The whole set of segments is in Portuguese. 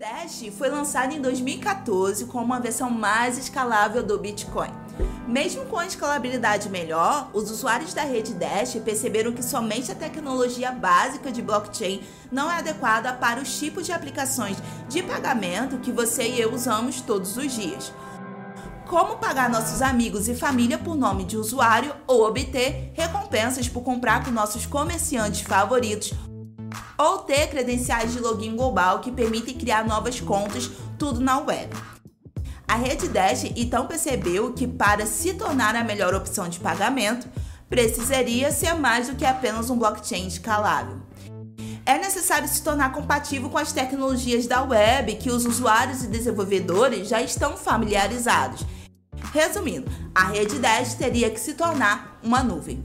Dash foi lançado em 2014 como uma versão mais escalável do Bitcoin. Mesmo com a escalabilidade melhor, os usuários da rede Dash perceberam que somente a tecnologia básica de blockchain não é adequada para os tipos de aplicações de pagamento que você e eu usamos todos os dias. Como pagar nossos amigos e família por nome de usuário ou obter recompensas por comprar com nossos comerciantes favoritos ou ter credenciais de login global que permitem criar novas contas, tudo na web. A rede Dash então percebeu que para se tornar a melhor opção de pagamento, precisaria ser mais do que apenas um blockchain escalável. É necessário se tornar compatível com as tecnologias da web que os usuários e desenvolvedores já estão familiarizados. Resumindo, a rede Dash teria que se tornar uma nuvem.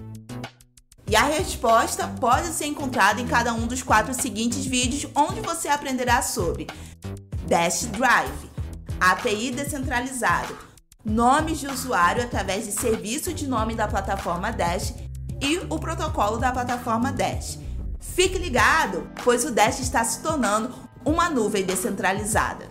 E a resposta pode ser encontrada em cada um dos quatro seguintes vídeos, onde você aprenderá sobre Dash Drive, API descentralizado, nomes de usuário através de serviço de nome da plataforma Dash e o protocolo da plataforma Dash. Fique ligado, pois o Dash está se tornando uma nuvem descentralizada.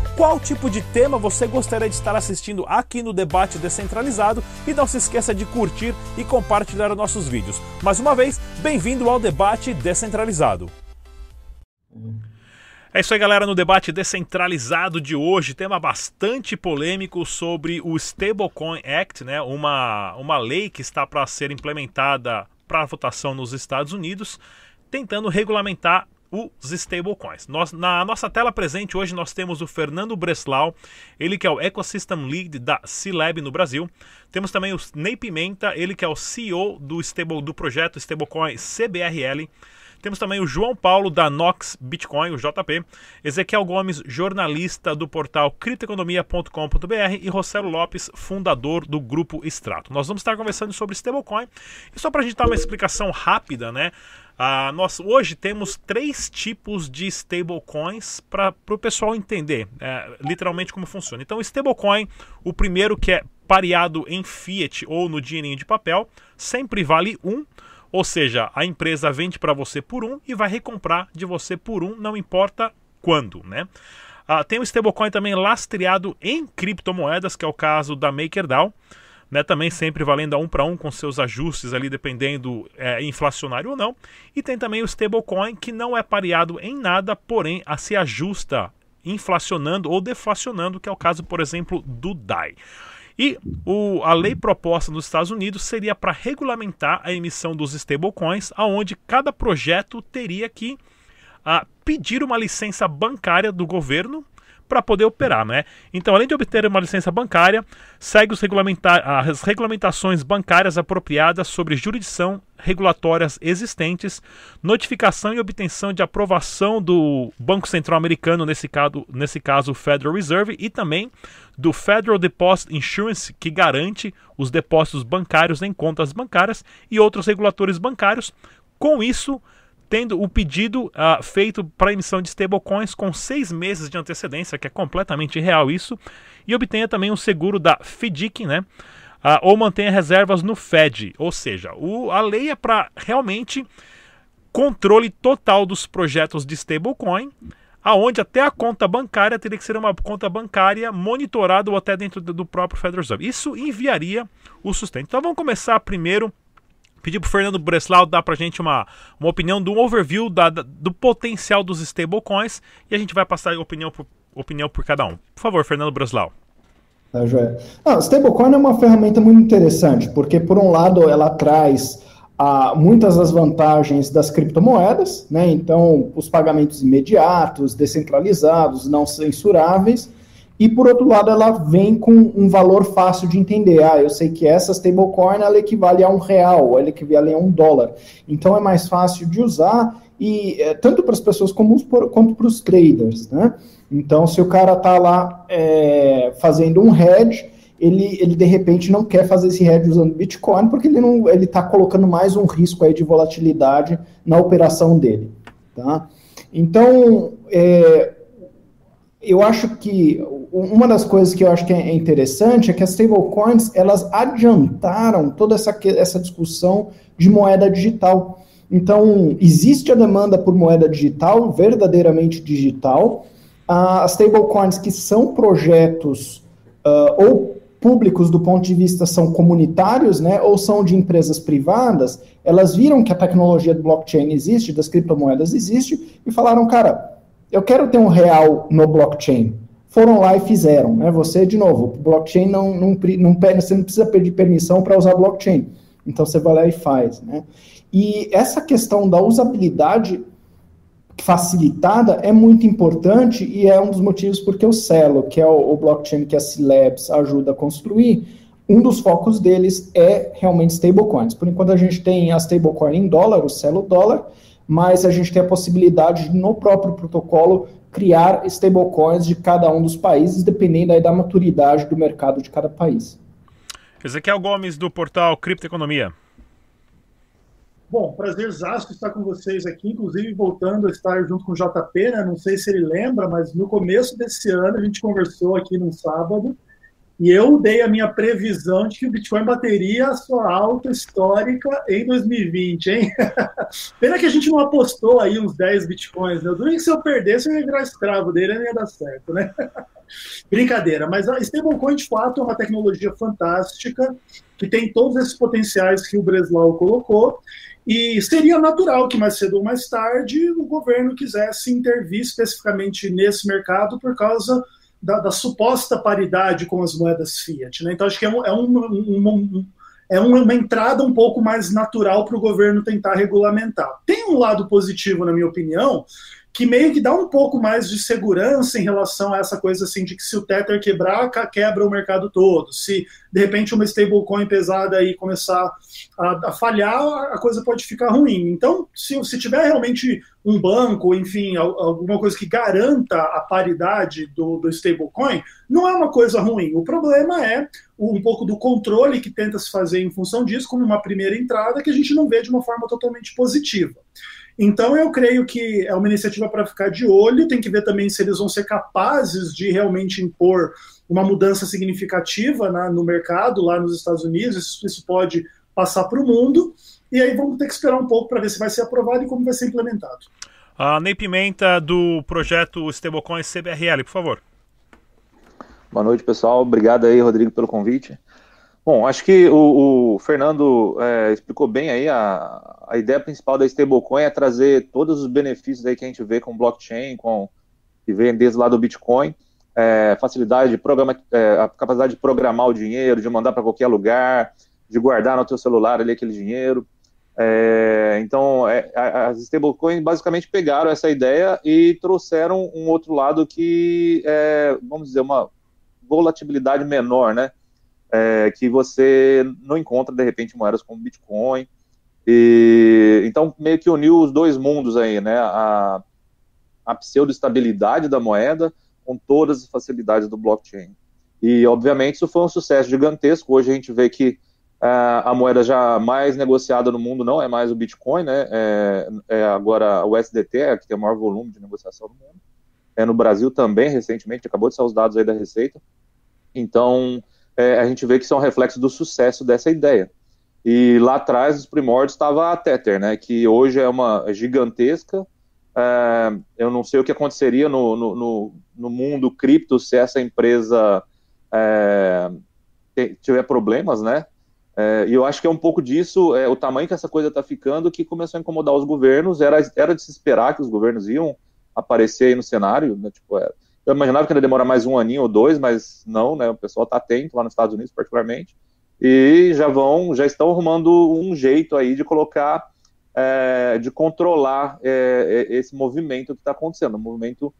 qual tipo de tema você gostaria de estar assistindo aqui no Debate Descentralizado e não se esqueça de curtir e compartilhar nossos vídeos. Mais uma vez, bem-vindo ao Debate Descentralizado. É isso aí, galera, no debate descentralizado de hoje, tema bastante polêmico sobre o Stablecoin Act, né? Uma, uma lei que está para ser implementada para votação nos Estados Unidos, tentando regulamentar os stablecoins. Nós, na nossa tela presente hoje nós temos o Fernando Breslau, ele que é o Ecosystem Lead da C-Lab no Brasil. Temos também o Ney Pimenta, ele que é o CEO do, stable, do projeto stablecoin CBRL. Temos também o João Paulo da Nox Bitcoin, o JP, Ezequiel Gomes, jornalista do portal criptoeconomia.com.br e Rossello Lopes, fundador do grupo Extrato. Nós vamos estar conversando sobre stablecoin e só para a gente dar uma explicação rápida, né? Ah, nós hoje temos três tipos de stablecoins para o pessoal entender é, literalmente como funciona. Então, stablecoin, o primeiro que é pareado em fiat ou no dinheirinho de papel, sempre vale um. Ou seja, a empresa vende para você por um e vai recomprar de você por um, não importa quando, né? Ah, tem o stablecoin também lastreado em criptomoedas, que é o caso da MakerDAO né, também sempre valendo a um para um com seus ajustes ali dependendo é, inflacionário ou não. E tem também o stablecoin que não é pareado em nada, porém a se ajusta inflacionando ou deflacionando, que é o caso, por exemplo, do DAI. E o, a lei proposta nos Estados Unidos seria para regulamentar a emissão dos stablecoins, aonde cada projeto teria que a, pedir uma licença bancária do governo para poder operar, né? Então, além de obter uma licença bancária, segue regulamenta as regulamentações bancárias apropriadas sobre jurisdição regulatórias existentes, notificação e obtenção de aprovação do Banco Central Americano, nesse caso, nesse caso o Federal Reserve, e também do Federal Deposit Insurance, que garante os depósitos bancários em contas bancárias, e outros reguladores bancários. Com isso, tendo o pedido uh, feito para emissão de stablecoins com seis meses de antecedência, que é completamente irreal isso, e obtenha também um seguro da FDIC, né? Uh, ou mantenha reservas no Fed, ou seja, o, a lei é para realmente controle total dos projetos de stablecoin, aonde até a conta bancária teria que ser uma conta bancária monitorada ou até dentro do próprio Federal Reserve. Isso enviaria o sustento. Então vamos começar primeiro pedir para o Fernando Breslau dar para a gente uma, uma opinião do overview da, da, do potencial dos stablecoins e a gente vai passar opinião por, opinião por cada um. Por favor, Fernando Breslau. Tá, Joé. Ah, stablecoin é uma ferramenta muito interessante, porque por um lado ela traz ah, muitas das vantagens das criptomoedas, né? Então, os pagamentos imediatos, descentralizados, não censuráveis, e por outro lado, ela vem com um valor fácil de entender. Ah, eu sei que essa stablecoin ela equivale a um real, ela equivale a um dólar. Então é mais fácil de usar e é, tanto para as pessoas comuns quanto para os traders, né? Então, se o cara está lá é, fazendo um hedge, ele, ele de repente não quer fazer esse hedge usando Bitcoin porque ele não ele está colocando mais um risco aí de volatilidade na operação dele, tá? Então, é, eu acho que uma das coisas que eu acho que é interessante é que as stablecoins elas adiantaram toda essa, essa discussão de moeda digital. Então, existe a demanda por moeda digital, verdadeiramente digital. As stablecoins que são projetos uh, ou públicos do ponto de vista são comunitários, né, ou são de empresas privadas, elas viram que a tecnologia do blockchain existe, das criptomoedas existe, e falaram, cara, eu quero ter um real no blockchain. Foram lá e fizeram. Né? Você, de novo, blockchain não, não, não, você não precisa pedir permissão para usar blockchain. Então você vai lá e faz. Né? E essa questão da usabilidade facilitada é muito importante e é um dos motivos porque o Celo, que é o, o blockchain que a C-Labs ajuda a construir, um dos focos deles é realmente stablecoins. Por enquanto a gente tem a stablecoin em dólar, o Celo dólar, mas a gente tem a possibilidade de, no próprio protocolo, criar stablecoins de cada um dos países, dependendo aí da maturidade do mercado de cada país. Ezequiel Gomes, do portal Criptoeconomia. Bom, prazerzaço estar com vocês aqui, inclusive voltando a estar junto com o JP, né? Não sei se ele lembra, mas no começo desse ano a gente conversou aqui num sábado e eu dei a minha previsão de que o Bitcoin bateria a sua alta histórica em 2020, hein? Pena que a gente não apostou aí uns 10 Bitcoins, né? Que se eu perdesse eu ia virar escravo dele, não ia dar certo, né? Brincadeira, mas a stablecoin de fato é uma tecnologia fantástica que tem todos esses potenciais que o Breslau colocou e seria natural que mais cedo ou mais tarde o governo quisesse intervir especificamente nesse mercado por causa da, da, suposta paridade com as moedas fiat. Né? Então, acho que é, um, é, um, um, é uma entrada um pouco mais natural para o governo tentar regulamentar. Tem um lado positivo, na minha opinião, que meio que dá um pouco mais de segurança em relação a essa coisa assim de que se o Tether quebrar, quebra o mercado todo. Se de repente uma stablecoin pesada aí começar a, a, falhar, a coisa pode ficar ruim. Então, se, se tiver realmente um banco, enfim, alguma coisa que garanta a paridade do, do stablecoin, não é uma coisa ruim. O problema é um pouco do controle que tenta se fazer em função disso, como uma primeira entrada que a gente não vê de uma forma totalmente positiva. Então, eu creio que é uma iniciativa para ficar de olho, tem que ver também se eles vão ser capazes de realmente impor uma mudança significativa né, no mercado lá nos Estados Unidos, isso, isso pode passar para o mundo, e aí vamos ter que esperar um pouco para ver se vai ser aprovado e como vai ser implementado. A Ney Pimenta, do projeto Stablecoin CBRL, por favor. Boa noite, pessoal. Obrigado aí, Rodrigo, pelo convite. Bom, acho que o, o Fernando é, explicou bem aí a, a ideia principal da stablecoin é trazer todos os benefícios aí que a gente vê com blockchain, com que vem desde lá do Bitcoin, é, facilidade de programa, é, a capacidade de programar o dinheiro, de mandar para qualquer lugar, de guardar no teu celular ali aquele dinheiro. É, então, é, as stablecoins basicamente pegaram essa ideia e trouxeram um outro lado que é, vamos dizer, uma volatilidade menor, né? É, que você não encontra, de repente, moedas como Bitcoin. E, então, meio que uniu os dois mundos aí, né? A, a pseudo-estabilidade da moeda com todas as facilidades do blockchain. E, obviamente, isso foi um sucesso gigantesco. Hoje a gente vê que Uh, a moeda já mais negociada no mundo não é mais o Bitcoin, né? É, é agora o SDT, é que tem o maior volume de negociação no mundo. É no Brasil também, recentemente, acabou de sair os dados aí da Receita. Então, é, a gente vê que são é reflexo do sucesso dessa ideia. E lá atrás, os primórdios, estava a Tether, né? Que hoje é uma gigantesca. É, eu não sei o que aconteceria no, no, no, no mundo cripto se essa empresa é, tiver problemas, né? É, e eu acho que é um pouco disso, é, o tamanho que essa coisa está ficando, que começou a incomodar os governos. Era, era de se esperar que os governos iam aparecer aí no cenário. Né, tipo, é, eu imaginava que ia demorar mais um aninho ou dois, mas não, né? O pessoal está atento lá nos Estados Unidos, particularmente, e já vão, já estão arrumando um jeito aí de colocar, é, de controlar é, é, esse movimento que está acontecendo, um movimento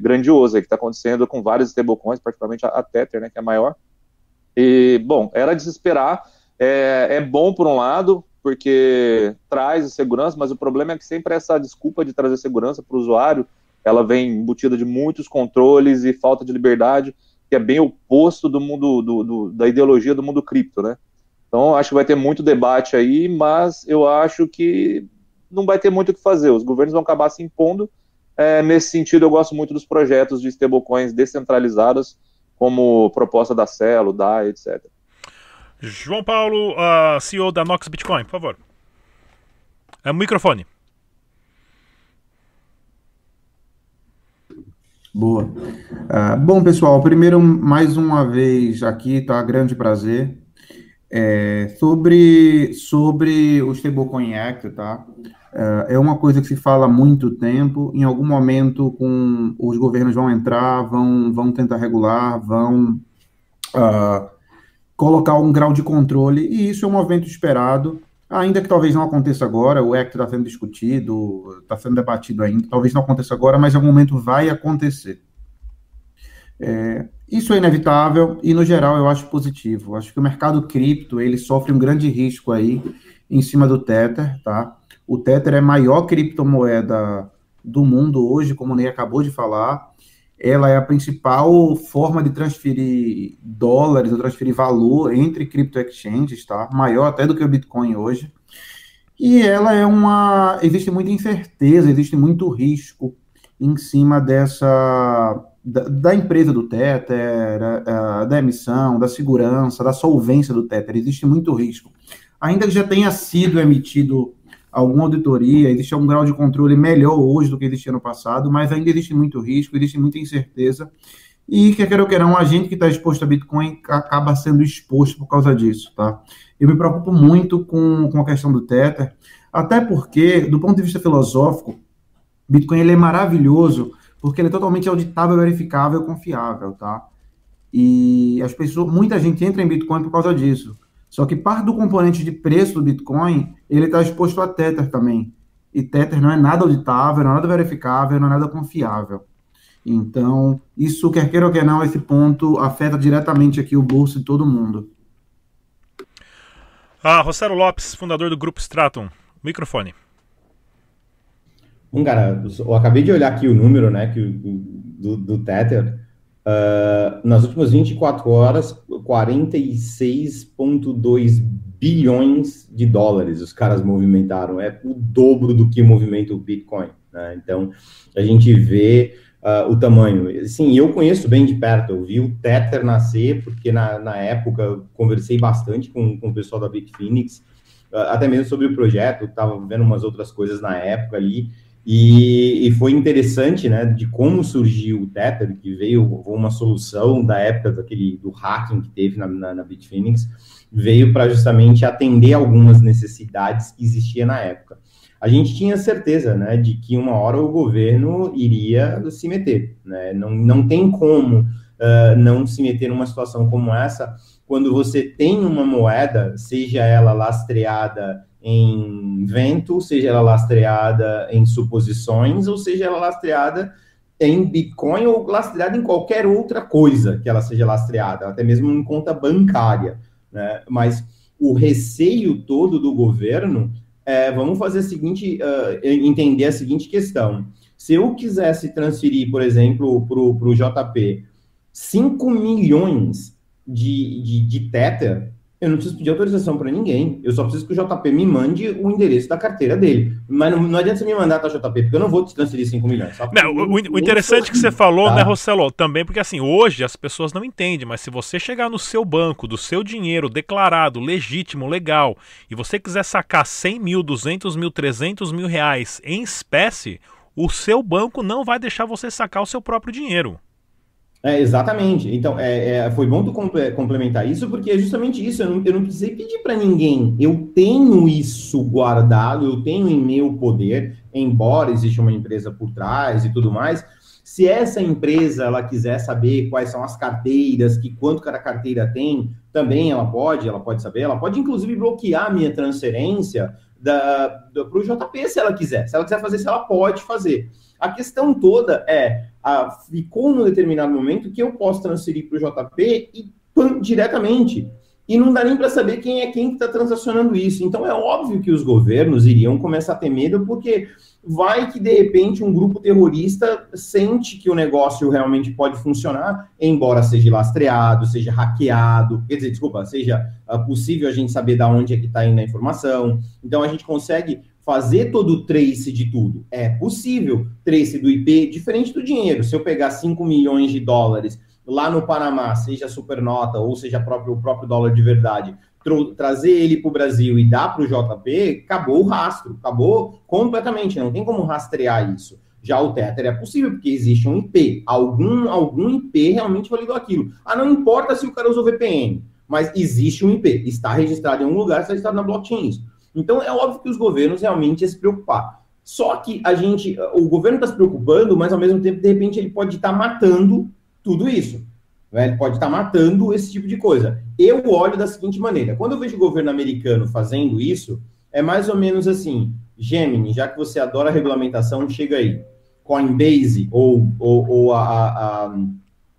grandioso aí, que está acontecendo com vários stablecoins, particularmente a, a Tether, né? Que é a maior. E, bom, era de se esperar é, é bom por um lado, porque traz segurança, mas o problema é que sempre essa desculpa de trazer segurança para o usuário, ela vem embutida de muitos controles e falta de liberdade, que é bem oposto do mundo do, do, da ideologia do mundo cripto, né? Então acho que vai ter muito debate aí, mas eu acho que não vai ter muito o que fazer. Os governos vão acabar se impondo. É, nesse sentido, eu gosto muito dos projetos de stablecoins descentralizadas, como proposta da Celo, da etc. João Paulo, uh, CEO da Nox Bitcoin, por favor. É microfone. Boa. Uh, bom, pessoal, primeiro, mais uma vez aqui, tá? Grande prazer. É, sobre, sobre o Stablecoin Act, tá? Uh, é uma coisa que se fala há muito tempo. Em algum momento, com os governos vão entrar, vão, vão tentar regular, vão uh, colocar um grau de controle, e isso é um movimento esperado, ainda que talvez não aconteça agora, o Act está sendo discutido, está sendo debatido ainda, talvez não aconteça agora, mas em algum momento vai acontecer. É, isso é inevitável e, no geral, eu acho positivo. Acho que o mercado cripto, ele sofre um grande risco aí em cima do Tether, tá? O Tether é a maior criptomoeda do mundo hoje, como o Ney acabou de falar, ela é a principal forma de transferir dólares ou transferir valor entre cripto exchanges, tá? Maior até do que o Bitcoin hoje. E ela é uma. Existe muita incerteza, existe muito risco em cima dessa. Da, da empresa do Tether, da, da emissão, da segurança, da solvência do Tether. Existe muito risco. Ainda que já tenha sido emitido alguma auditoria, existe algum grau de controle melhor hoje do que existia no passado, mas ainda existe muito risco, existe muita incerteza. E, quer queira ou queira, um agente que está exposto a Bitcoin acaba sendo exposto por causa disso, tá? Eu me preocupo muito com, com a questão do Tether, até porque, do ponto de vista filosófico, Bitcoin ele é maravilhoso porque ele é totalmente auditável, verificável, confiável, tá? E as pessoas, muita gente entra em Bitcoin por causa disso. Só que parte do componente de preço do Bitcoin, ele está exposto a Tether também. E Tether não é nada auditável, não é nada verificável, não é nada confiável. Então, isso, quer queira ou quer não, esse ponto afeta diretamente aqui o bolso de todo mundo. Ah, Rosero Lopes, fundador do Grupo Stratum. Microfone. Bom, cara, eu acabei de olhar aqui o número, né, que, do, do Tether. Uh, nas últimas 24 horas, 46,2 bilhões de dólares os caras movimentaram. É o dobro do que movimenta o Bitcoin. Né? Então, a gente vê uh, o tamanho. Sim, eu conheço bem de perto. Eu vi o Tether nascer, porque na, na época conversei bastante com, com o pessoal da Bitfinex, uh, até mesmo sobre o projeto. Estava vendo umas outras coisas na época ali. E, e, foi interessante, né, de como surgiu o Tether, que veio uma solução da época daquele do hacking que teve na, na, na Bitfinex, veio para justamente atender algumas necessidades que existia na época. A gente tinha certeza, né, de que uma hora o governo iria se meter, né, não, não tem como uh, não se meter numa situação como essa, quando você tem uma moeda, seja ela lastreada em vento, seja ela lastreada em suposições, ou seja ela lastreada em Bitcoin ou lastreada em qualquer outra coisa que ela seja lastreada, até mesmo em conta bancária. Né? Mas o receio todo do governo é, vamos fazer a seguinte, uh, entender a seguinte questão. Se eu quisesse transferir, por exemplo, para o JP 5 milhões de, de, de Tether, Eu não preciso pedir autorização para ninguém. Eu só preciso que o JP me mande o endereço da carteira dele. Mas não, não adianta você me mandar, tá, JP? Porque eu não vou te transferir 5 milhões. Não, o, o, interessante que você falou, tá? né, Rossello, também porque assim, hoje as pessoas não entendem, mas se você chegar no seu banco, do seu dinheiro declarado, legítimo, legal, e você quiser sacar 100 mil, 200 mil, 300 mil reais em espécie, o seu banco não vai deixar você sacar o seu próprio dinheiro. É, exatamente. Então, é, é, foi bom tu complementar isso, porque é justamente isso. Eu não, eu não precisei pedir para ninguém. Eu tenho isso guardado, eu tenho em meu poder, embora exista uma empresa por trás e tudo mais. Se essa empresa ela quiser saber quais são as carteiras, que quanto cada carteira tem, também ela pode, ela pode saber, ela pode inclusive bloquear a minha transferência para o JP se ela quiser. Se ela quiser fazer, se ela pode fazer. A questão toda é, ficou num determinado momento que eu posso transferir para o JP e diretamente. E não dá nem para saber quem é quem que está transacionando isso. Então é óbvio que os governos iriam começar a ter medo, porque vai que de repente um grupo terrorista sente que o negócio realmente pode funcionar, embora seja lastreado, seja hackeado, quer dizer, desculpa, seja uh, possível a gente saber da onde é que está indo a informação. Então a gente consegue fazer todo o trace de tudo. É possível, trace do IP, diferente do dinheiro. Se eu pegar 5 milhões de dólares lá no Panamá, seja supernota ou seja próprio, o próprio dólar de verdade, trazer ele para o Brasil e dar para o JP, acabou o rastro, acabou completamente, não tem como rastrear isso. Já o Tether é possível, porque existe um IP. Algum, algum IP realmente validou aquilo. Ah, não importa se o cara usou VPN, mas existe um IP. Está registrado em um lugar, está registrado na blockchain. Então, é óbvio que os governos realmente iam se preocupar. Só que a gente, o governo está se preocupando, mas ao mesmo tempo, de repente, ele pode estar tá matando tudo isso. Né? Ele pode estar tá matando esse tipo de coisa. Eu olho da seguinte maneira: quando eu vejo o governo americano fazendo isso, é mais ou menos assim: Gemini, já que você adora regulamentação, chega aí. Coinbase ou, ou, ou a, a, a,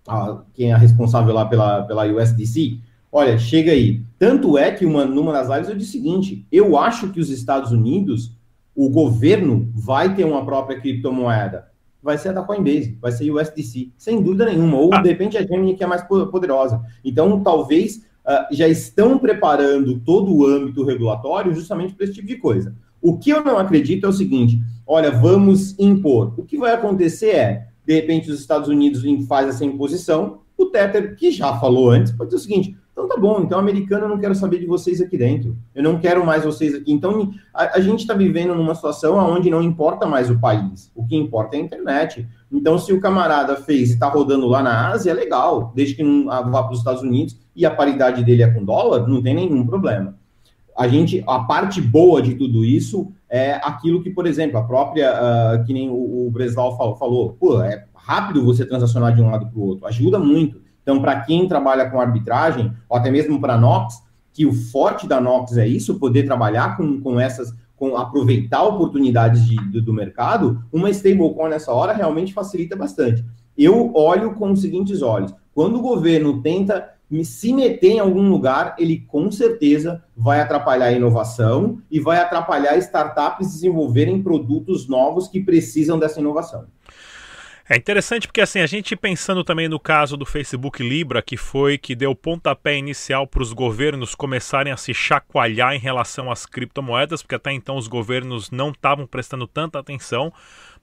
a, quem é responsável lá pela, pela USDC, olha, chega aí. Tanto é que uma, numa das lives eu disse o seguinte: eu acho que os Estados Unidos, o governo vai ter uma própria criptomoeda. Vai ser a da Coinbase, vai ser USDC, sem dúvida nenhuma. Ou ah. de repente a Gemini que é mais poderosa. Então, talvez uh, já estão preparando todo o âmbito regulatório justamente para esse tipo de coisa. O que eu não acredito é o seguinte: olha, vamos impor. O que vai acontecer é, de repente, os Estados Unidos faz essa imposição, o Tether, que já falou antes, pode dizer o seguinte: então tá bom, então americano eu não quero saber de vocês aqui dentro. Eu não quero mais vocês aqui. Então a, a gente está vivendo numa situação onde não importa mais o país. O que importa é a internet. Então, se o camarada fez e está rodando lá na Ásia, é legal, desde que não vá para os Estados Unidos e a paridade dele é com dólar, não tem nenhum problema. A gente, a parte boa de tudo isso é aquilo que, por exemplo, a própria, uh, que nem o, o Breslau falou, falou, pô, é rápido você transacionar de um lado para o outro, ajuda muito. Então, para quem trabalha com arbitragem, ou até mesmo para Nox, que o forte da Nox é isso, poder trabalhar com, com essas, com aproveitar oportunidades de, do, do mercado, uma stablecoin nessa hora realmente facilita bastante. Eu olho com os seguintes olhos. Quando o governo tenta se meter em algum lugar, ele com certeza vai atrapalhar a inovação e vai atrapalhar startups desenvolverem produtos novos que precisam dessa inovação. É interessante porque assim, a gente pensando também no caso do Facebook Libra, que foi que deu pontapé inicial para os governos começarem a se chacoalhar em relação às criptomoedas, porque até então os governos não estavam prestando tanta atenção,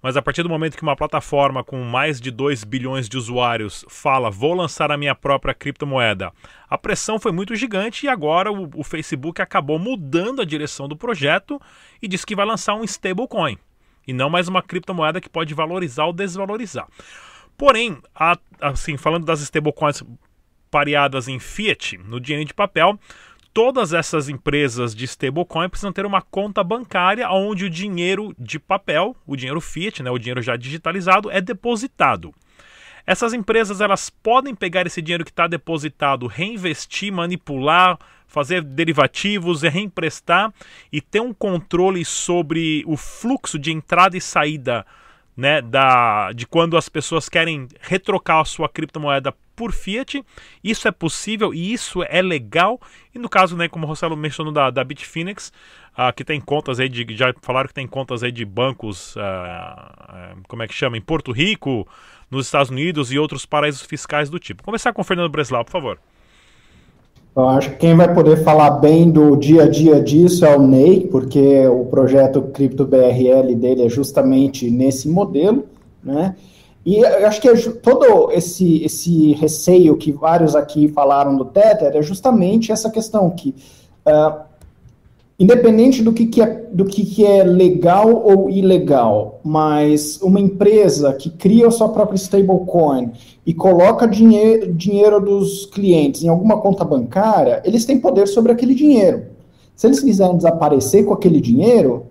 mas a partir do momento que uma plataforma com mais de 2 bilhões de usuários fala, vou lançar a minha própria criptomoeda, a pressão foi muito gigante e agora o, o Facebook acabou mudando a direção do projeto e disse que vai lançar um stablecoin e não mais uma criptomoeda que pode valorizar ou desvalorizar. Porém, a, assim, falando das stablecoins pareadas em fiat, no dinheiro de papel, todas essas empresas de stablecoin precisam ter uma conta bancária onde o dinheiro de papel, o dinheiro fiat, né, o dinheiro já digitalizado, é depositado. Essas empresas elas podem pegar esse dinheiro que está depositado, reinvestir, manipular, fazer derivativos, reemprestar e ter um controle sobre o fluxo de entrada e saída né, da, de quando as pessoas querem retrocar a sua criptomoeda por fiat. Isso é possível e isso é legal. E no caso, né, como o Rossello mencionou da, da Bitfinex, uh, que tem contas aí de. Já falaram que tem contas aí de bancos, uh, como é que chama? Em Porto Rico, nos Estados Unidos e outros paraísos fiscais do tipo. Começar com o Fernando Breslau, por favor. Eu acho que quem vai poder falar bem do dia a dia disso é o Ney, porque o projeto Cripto BRL dele é justamente nesse modelo, né? E eu acho que é todo esse, esse receio que vários aqui falaram do Tether é justamente essa questão que uh, independente do que, que é, do que, que é legal ou ilegal, mas uma empresa que cria a sua própria stablecoin e coloca dinheiro, dinheiro dos clientes em alguma conta bancária, eles têm poder sobre aquele dinheiro. Se eles quiserem desaparecer com aquele dinheiro,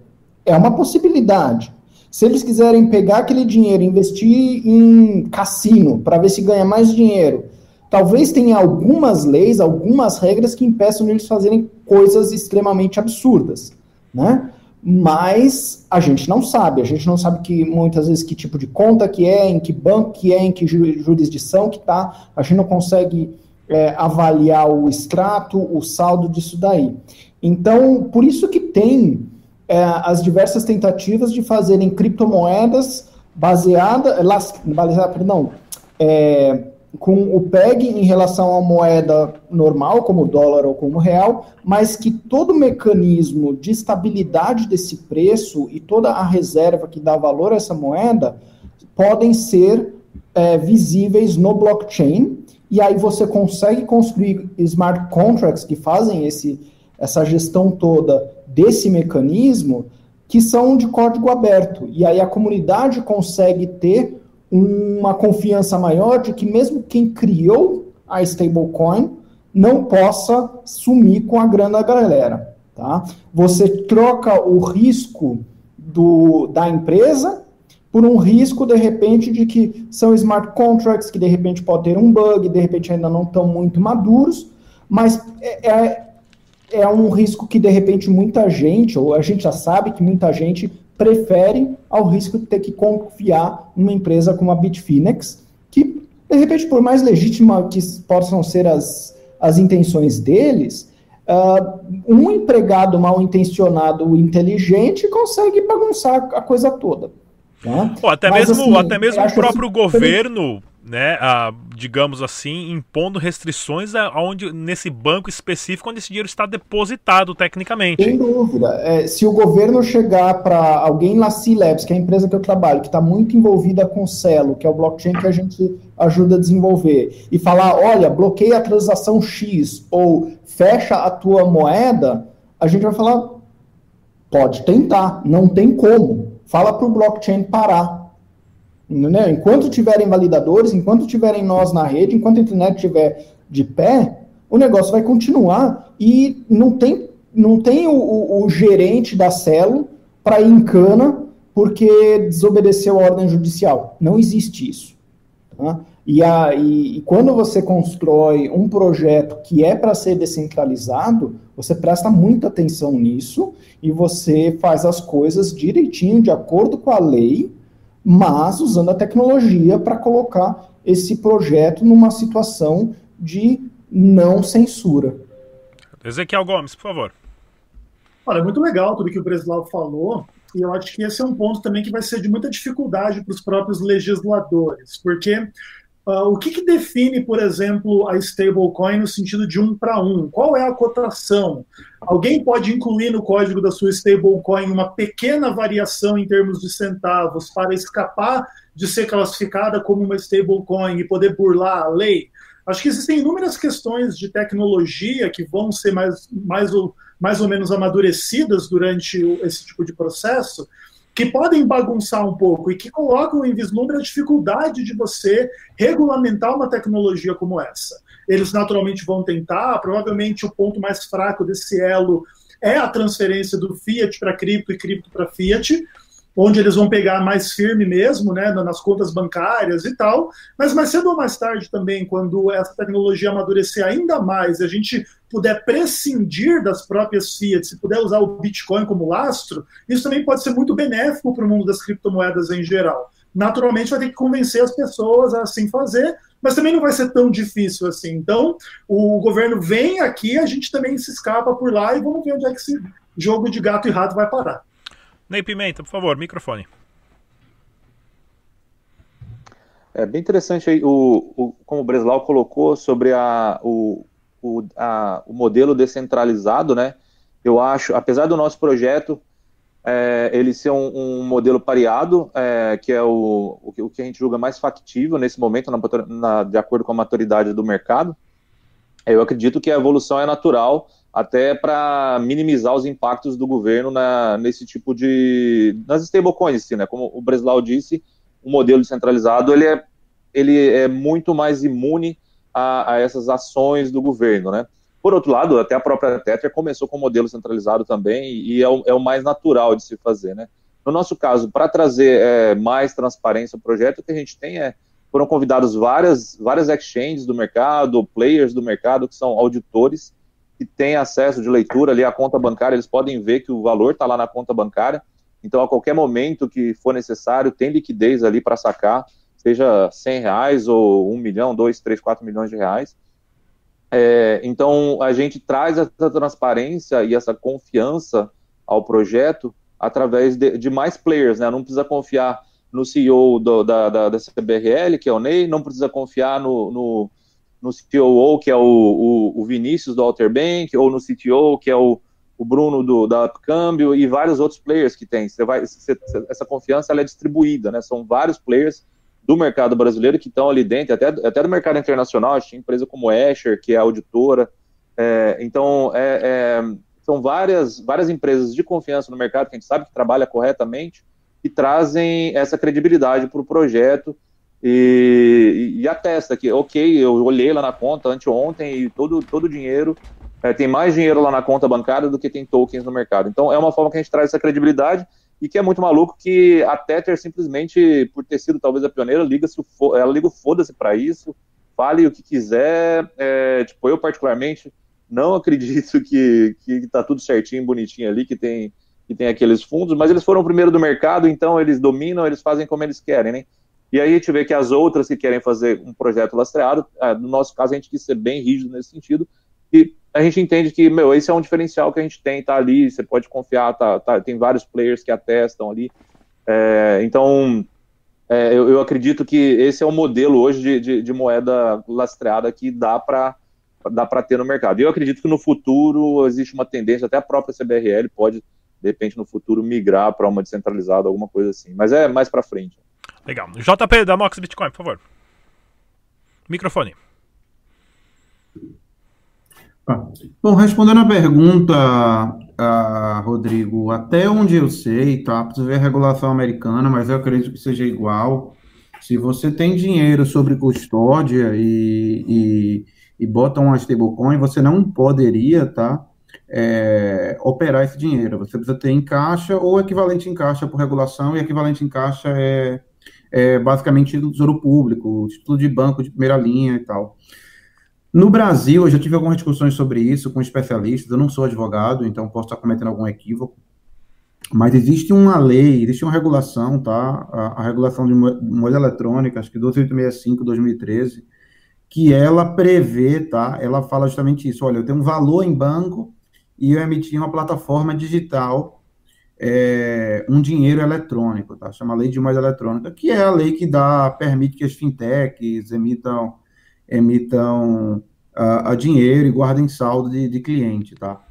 é uma possibilidade. Se eles quiserem pegar aquele dinheiro e investir em cassino para ver se ganha mais dinheiro Talvez tenha algumas leis, algumas regras que impeçam eles fazerem coisas extremamente absurdas, né? Mas a gente não sabe, a gente não sabe que muitas vezes que tipo de conta que é, em que banco que é, em que jurisdição que está, a gente não consegue é, avaliar o extrato, o saldo disso daí. Então, por isso que tem é, as diversas tentativas de fazerem criptomoedas baseadas, baseada, perdão, é, com o PEG em relação à moeda normal, como o dólar ou como o real, mas que todo o mecanismo de estabilidade desse preço e toda a reserva que dá valor a essa moeda podem ser é, visíveis no blockchain, e aí você consegue construir smart contracts que fazem esse, essa gestão toda desse mecanismo, que são de código aberto, e aí a comunidade consegue ter uma confiança maior de que mesmo quem criou a stablecoin não possa sumir com a grana da galera. Tá? Você troca o risco do, da empresa por um risco, de repente, de que são smart contracts, que de repente pode ter um bug, de repente ainda não estão muito maduros, mas é, é, é um risco que, de repente, muita gente, ou a gente já sabe que muita gente prefere ao risco de ter que confiar numa empresa como a Bitfinex, que, de repente, por mais legítima que possam ser as, as intenções deles, uh, um empregado mal intencionado inteligente consegue bagunçar a coisa toda. Né? Pô, até, Mas, mesmo, assim, até mesmo o próprio governo né, a, digamos assim, impondo restrições aonde nesse banco específico onde esse dinheiro está depositado tecnicamente. Sem dúvida. É, se o governo chegar para alguém na C-Labs, que é a empresa que eu trabalho, que está muito envolvida com o Celo, que é o blockchain que a gente ajuda a desenvolver, e falar, olha, bloqueia a transação X ou fecha a tua moeda, a gente vai falar, pode tentar, não tem como. Fala para o blockchain parar Entendeu? Enquanto tiverem validadores, enquanto tiverem nós na rede, enquanto a internet estiver de pé, o negócio vai continuar e não tem, não tem o, o, o gerente da Celo para ir em cana porque desobedeceu a ordem judicial. Não existe isso. Tá? E, a, e, e, quando você constrói um projeto que é para ser descentralizado, você presta muita atenção nisso e você faz as coisas direitinho, de acordo com a lei, mas usando a tecnologia para colocar esse projeto numa situação de não censura. Ezequiel Gomes, por favor. Olha, muito legal tudo que o Breslau falou, e eu acho que esse é um ponto também que vai ser de muita dificuldade para os próprios legisladores, porque Uh, o que, que, define, por exemplo, a stablecoin no sentido de um para um? Qual é a cotação? Alguém pode incluir no código da sua stablecoin uma pequena variação em termos de centavos para escapar de ser classificada como uma stablecoin e poder burlar a lei? Acho que existem inúmeras questões de tecnologia que vão ser mais, mais, ou, mais ou menos amadurecidas durante esse tipo de processo, que podem bagunçar um pouco e que colocam em vislumbre a dificuldade de você regulamentar uma tecnologia como essa. Eles naturalmente vão tentar, provavelmente o ponto mais fraco desse elo é a transferência do fiat para cripto e cripto para fiat, onde eles vão pegar mais firme mesmo, né, nas contas bancárias e tal, mas mais cedo ou mais tarde também, quando essa tecnologia amadurecer ainda mais, a gente puder prescindir das próprias fiat, se puder usar o Bitcoin como lastro, isso também pode ser muito benéfico para o mundo das criptomoedas em geral. Naturalmente vai ter que convencer as pessoas a assim fazer, mas também não vai ser tão difícil assim. Então, o governo vem aqui, a gente também se escapa por lá e vamos ver onde é que esse jogo de gato e rato vai parar. Ney Pimenta, por favor, microfone. É bem interessante aí o, o como o Breslau colocou sobre a, o, o, a, o modelo descentralizado, né? Eu acho, apesar do nosso projeto é, ele ser um, um modelo pareado, é, que é o, o, que a gente julga mais factível nesse momento, na, na, de acordo com a maturidade do mercado, eu acredito que a evolução é natural até para minimizar os impactos do governo na, nesse tipo de nas stablecoins, assim, né? Como o Breslau disse, o modelo descentralizado ele é ele é muito mais imune a, a essas ações do governo, né? Por outro lado, até a própria Tether começou com um modelo centralizado também e é o, é o mais natural de se fazer, né? No nosso caso, para trazer é, mais transparência ao projeto, o que a gente tem é foram convidados várias, várias exchanges do mercado, players do mercado, que são auditores, que têm acesso de leitura ali à conta bancária, eles podem ver que o valor está lá na conta bancária, então a qualquer momento que for necessário, tem liquidez ali para sacar, seja 100 reais ou 1 milhão, 2, 3, 4 milhões de reais, é, então, a gente traz essa transparência e essa confiança ao projeto através de, de mais players, né? Não precisa confiar no CEO do, da, da, da, CBRL, que é o Ney, não precisa confiar no, no, no COO, que é o, o, o, Vinícius do Alter Bank, ou no CTO, que é o, o Bruno do, da Upcambio, e vários outros players que tem. Você vai, você, essa confiança ela é distribuída, né? São vários players do mercado brasileiro que estão ali dentro, até, até do mercado internacional, a gente tem empresa como Asher, que é auditora, é, então é, é, são várias, várias empresas de confiança no mercado, que a gente sabe que trabalha corretamente, que trazem essa credibilidade para o projeto e, e, atesta que, ok, eu olhei lá na conta anteontem e todo, todo o dinheiro, é, tem mais dinheiro lá na conta bancária do que tem tokens no mercado. Então é uma forma que a gente traz essa credibilidade e que é muito maluco que a Tether simplesmente, por ter sido talvez a pioneira, liga ela liga o foda-se para isso, fale o que quiser. É, tipo, eu particularmente não acredito que, que tá tudo certinho, bonitinho ali, que tem, que tem aqueles fundos, mas eles foram o primeiro do mercado, então eles dominam, eles fazem como eles querem, né? E aí a gente vê que as outras que querem fazer um projeto lastreado, é, no nosso caso a gente quis ser bem rígido nesse sentido, e a gente entende que, meu, esse é um diferencial que a gente tem, tá ali, você pode confiar, tá, tá tem vários players que atestam ali. É, então, é, eu, eu, acredito que esse é o modelo hoje de, de, de moeda lastreada que dá para dá para ter no mercado. E eu acredito que no futuro existe uma tendência, até a própria CBRL pode, de repente, no futuro, migrar para uma descentralizada, alguma coisa assim. Mas é mais para frente. Legal. JP da Mox Bitcoin, por favor. Microfone. Ah, bom, respondendo a pergunta, ah, Rodrigo, até onde eu sei, tá? Preciso ver a regulação americana, mas eu acredito que seja igual. Se você tem dinheiro sobre custódia e, e, e bota uma stablecoin, você não poderia, tá? É, operar esse dinheiro. Você precisa ter em caixa ou equivalente em caixa por regulação, e equivalente em caixa é, é basicamente tesouro público, título de banco de primeira linha e tal. No Brasil, eu já tive algumas discussões sobre isso com especialistas. Eu não sou advogado, então posso estar cometendo algum equívoco. Mas existe uma lei, existe uma regulação, tá? A, a regulação de moeda eletrônica, acho que 12865 2013, que ela prevê, tá? Ela fala justamente isso. Olha, eu tenho um valor em banco e eu emiti uma plataforma digital, é, um dinheiro eletrônico, tá? Chama Lei de Moeda Eletrônica, que é a lei que dá, permite que as fintechs emitam emitam uh, a dinheiro e guardem saldo de, de cliente, tá?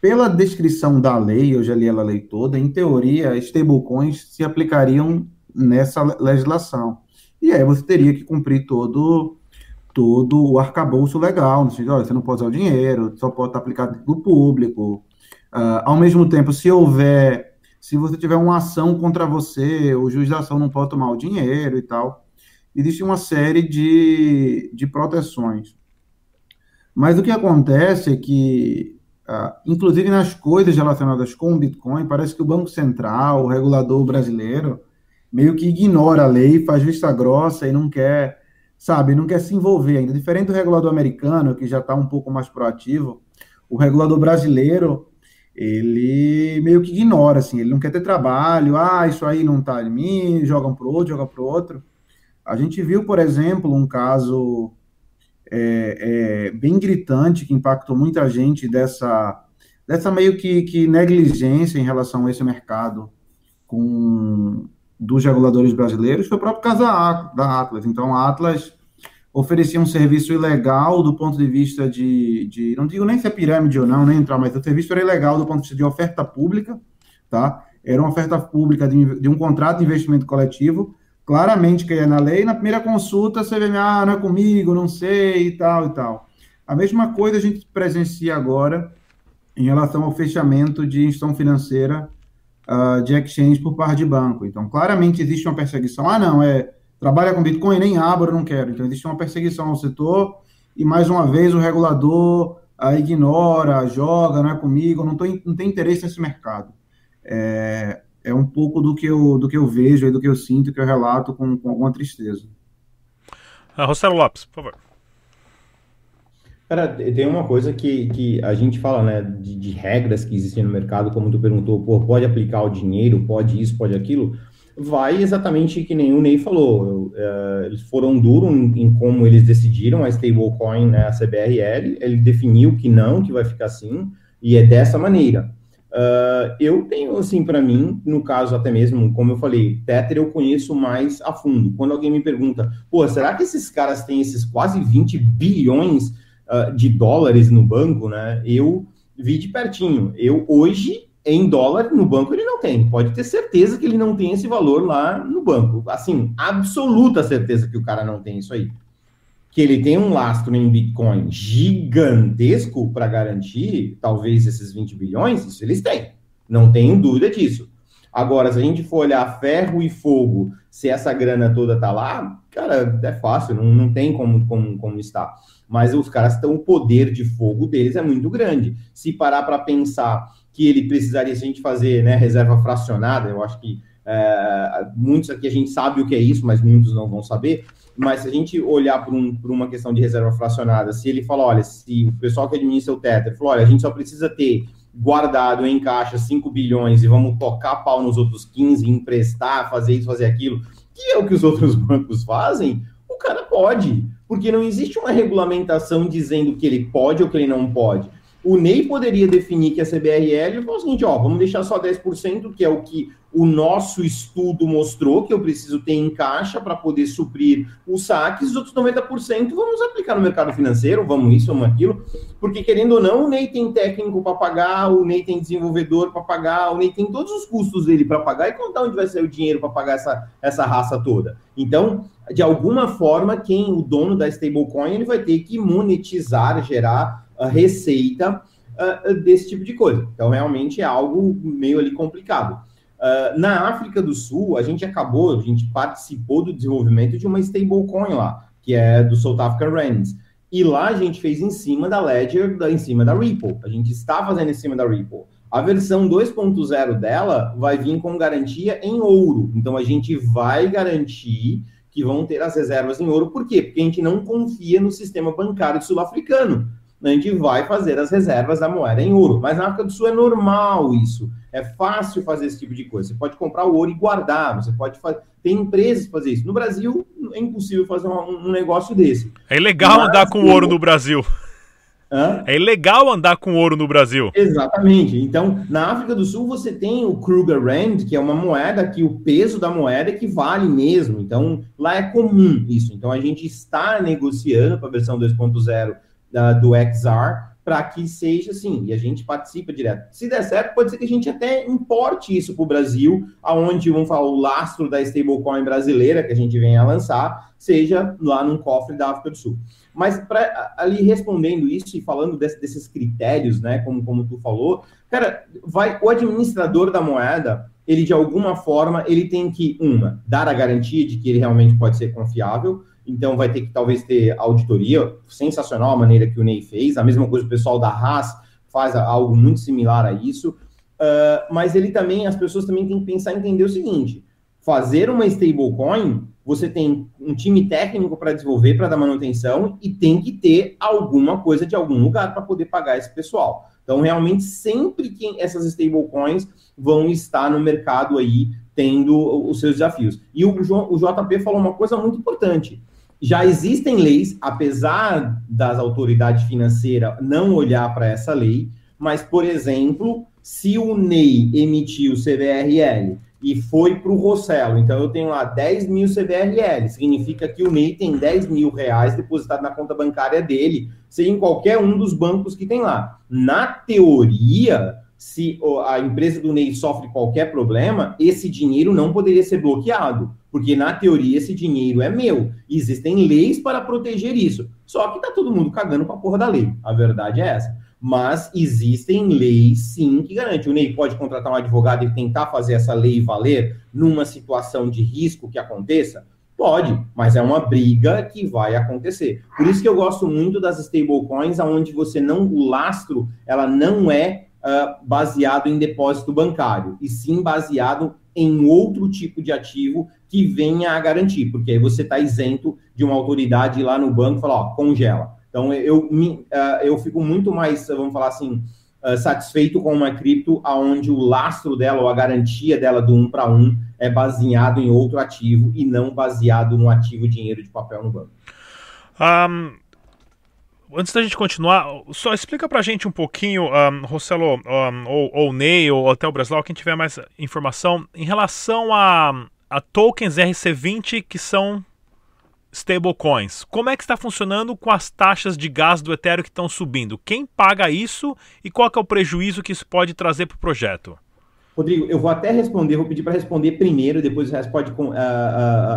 Pela descrição da lei, eu já li ela lei toda, em teoria, stablecoins se aplicariam nessa legislação. E aí você teria que cumprir todo, todo o arcabouço legal, no sentido, olha, você não pode usar o dinheiro, só pode estar aplicado do público. Uh, ao mesmo tempo, se houver, se você tiver uma ação contra você, o juiz da ação não pode tomar o dinheiro e tal existe uma série de, de proteções. Mas o que acontece é que, ah, inclusive nas coisas relacionadas com o Bitcoin, parece que o Banco Central, o regulador brasileiro, meio que ignora a lei, faz vista grossa e não quer, sabe, não quer se envolver ainda. Diferente do regulador americano, que já está um pouco mais proativo, o regulador brasileiro, ele meio que ignora, assim, ele não quer ter trabalho, ah, isso aí não está em mim, jogam para o outro, joga para o outro. A gente viu, por exemplo, um caso é, é, bem gritante que impactou muita gente dessa, dessa meio que, que negligência em relação a esse mercado com dos reguladores brasileiros foi o próprio caso da Atlas. Então, a Atlas oferecia um serviço ilegal do ponto de vista de, de, não digo nem se é pirâmide ou não, nem entrar, mas o serviço era ilegal do ponto de vista de oferta pública, tá? Era uma oferta pública de, de um contrato de investimento coletivo, claramente que é na lei, na primeira consulta você vê, ah, não é comigo, não sei, e tal, e tal. A mesma coisa a gente presencia agora em relação ao fechamento de instituição financeira uh, de exchange por parte de banco. Então, claramente existe uma perseguição. Ah, não, é trabalha com Bitcoin, nem abro, não quero. Então, existe uma perseguição ao setor e, mais uma vez, o regulador a ignora, joga, não é comigo, não, tô, não tem interesse nesse mercado. É, é um pouco do que eu, do que eu vejo, do que eu sinto, que eu relato com, com alguma tristeza. Rossello Lopes, por favor. Cara, tem uma coisa que, que a gente fala, né, de, de regras que existem no mercado, como tu perguntou, pô, pode aplicar o dinheiro, pode isso, pode aquilo vai exatamente que nem o Ney falou. Uh, eles foram duros em, em, como eles decidiram a stablecoin, né, a CBRL. Ele definiu que não, que vai ficar assim, e é dessa maneira. Uh, eu tenho, assim, para mim, no caso até mesmo, como eu falei, Tether eu conheço mais a fundo. Quando alguém me pergunta, pô, será que esses caras têm esses quase 20 bilhões uh, de dólares no banco, né? Eu vi de pertinho. Eu hoje em dólar no banco ele não tem. Pode ter certeza que ele não tem esse valor lá no banco. Assim, absoluta certeza que o cara não tem isso aí. Que ele tem um lastro em Bitcoin gigantesco para garantir talvez esses 20 bilhões, isso eles têm. Não tenho dúvida disso. Agora, se a gente for olhar ferro e fogo, se essa grana toda tá lá, cara, é fácil, não, não tem como, como, como estar. Mas os caras estão, o poder de fogo deles é muito grande. Se parar para pensar que ele precisaria, se a gente fazer né, reserva fracionada, eu acho que é, muitos aqui a gente sabe o que é isso, mas muitos não vão saber. Mas se a gente olhar por, um, uma questão de reserva fracionada, se ele fala, olha, se o pessoal que administra o Tether falou, olha, a gente só precisa ter guardado em caixa 5 bilhões e vamos tocar pau nos outros 15, emprestar, fazer isso, fazer aquilo, que é o que os outros bancos fazem, o cara pode, porque não existe uma regulamentação dizendo que ele pode ou que ele não pode. O Ney poderia definir que a CBRL é o seguinte, ó, vamos deixar só 10%, que é o que o nosso estudo mostrou que eu preciso ter em caixa para poder suprir os saques, os outros 90% vamos aplicar no mercado financeiro, vamos isso, vamos aquilo, porque querendo ou não, o Ney tem técnico para pagar, o Ney tem desenvolvedor para pagar, o Ney tem todos os custos dele para pagar e contar onde vai sair o dinheiro para pagar essa, essa raça toda. Então, de alguma forma, quem o dono da stablecoin ele vai ter que monetizar, gerar receita uh, desse tipo de coisa. Então, realmente é algo meio ali complicado. Uh, na África do Sul, a gente acabou, a gente participou do desenvolvimento de uma stablecoin lá, que é do South African Rands. E lá a gente fez em cima da Ledger, da, em cima da Ripple. A gente está fazendo em cima da Ripple. A versão 2.0 dela vai vir com garantia em ouro. Então a gente vai garantir que vão ter as reservas em ouro. Por quê? Porque a gente não confia no sistema bancário sul-africano a gente vai fazer as reservas da moeda em ouro. Mas na África do Sul é normal isso. É fácil fazer esse tipo de coisa. Você pode comprar o ouro e guardar. Você pode fazer. Tem empresas que fazem isso. No Brasil, é impossível fazer um, um negócio desse. É ilegal Mas, andar com ouro no Brasil. Hã? É ilegal andar com ouro no Brasil. Exatamente. Então, na África do Sul, você tem o Kruger Rand, que é uma moeda que o peso da moeda equivale mesmo. Então, lá é comum isso. Então, a gente está negociando para a versão 2.0 da, do XR para que seja assim, e a gente participa direto. Se der certo, pode ser que a gente até importe isso para o Brasil, aonde, vamos falar, o lastro da stablecoin brasileira que a gente venha a lançar, seja lá num cofre da África do Sul. Mas para ali respondendo isso e falando desse, desses critérios, né, como, como tu falou, cara, vai o administrador da moeda, ele de alguma forma, ele tem que, uma, dar a garantia de que ele realmente pode ser confiável, então vai ter que talvez ter auditoria, sensacional a maneira que o Ney fez, a mesma coisa o pessoal da Haas faz algo muito similar a isso, uh, mas ele também, as pessoas também têm que pensar e entender o seguinte, fazer uma stablecoin, você tem um time técnico para desenvolver, para dar manutenção, e tem que ter alguma coisa de algum lugar para poder pagar esse pessoal. Então, realmente, sempre que essas stablecoins vão estar no mercado aí, tendo os seus desafios. E o, o JP falou uma coisa muito importante já existem leis, apesar das autoridades financeiras não olhar para essa lei, mas, por exemplo, se o NEI emitir o CBRL e foi para o Rossello. Então eu tenho lá 10 mil CVRL, significa que o Ney tem 10 mil reais depositado na conta bancária dele, seja em qualquer um dos bancos que tem lá. Na teoria, se a empresa do Ney sofre qualquer problema, esse dinheiro não poderia ser bloqueado, porque na teoria esse dinheiro é meu. E existem leis para proteger isso. Só que tá todo mundo cagando para a porra da lei. A verdade é essa. Mas existem leis sim que garantem. O Ney pode contratar um advogado e tentar fazer essa lei valer numa situação de risco que aconteça? Pode, mas é uma briga que vai acontecer. Por isso que eu gosto muito das stablecoins, onde você não, o lastro, ela não é uh, baseado em depósito bancário, e sim baseado em outro tipo de ativo que venha a garantir, porque aí você está isento de uma autoridade lá no banco falar, ó, congela. Então eu, uh, eu fico muito mais, vamos falar assim, uh, satisfeito com uma cripto onde o lastro dela ou a garantia dela do um para um é baseado em outro ativo e não baseado no ativo dinheiro de papel no banco. Um, antes da gente continuar, só explica pra gente um pouquinho, um, Rossello, um, ou, ou Ney, ou até o Brasil, quem tiver mais informação, em relação a, a tokens RC20 que são stablecoins. Como é que está funcionando com as taxas de gás do Ethereum que estão subindo? Quem paga isso e qual é o prejuízo que isso pode trazer para o projeto? Rodrigo, eu vou até responder, vou pedir para responder primeiro, depois o resto pode uh, uh,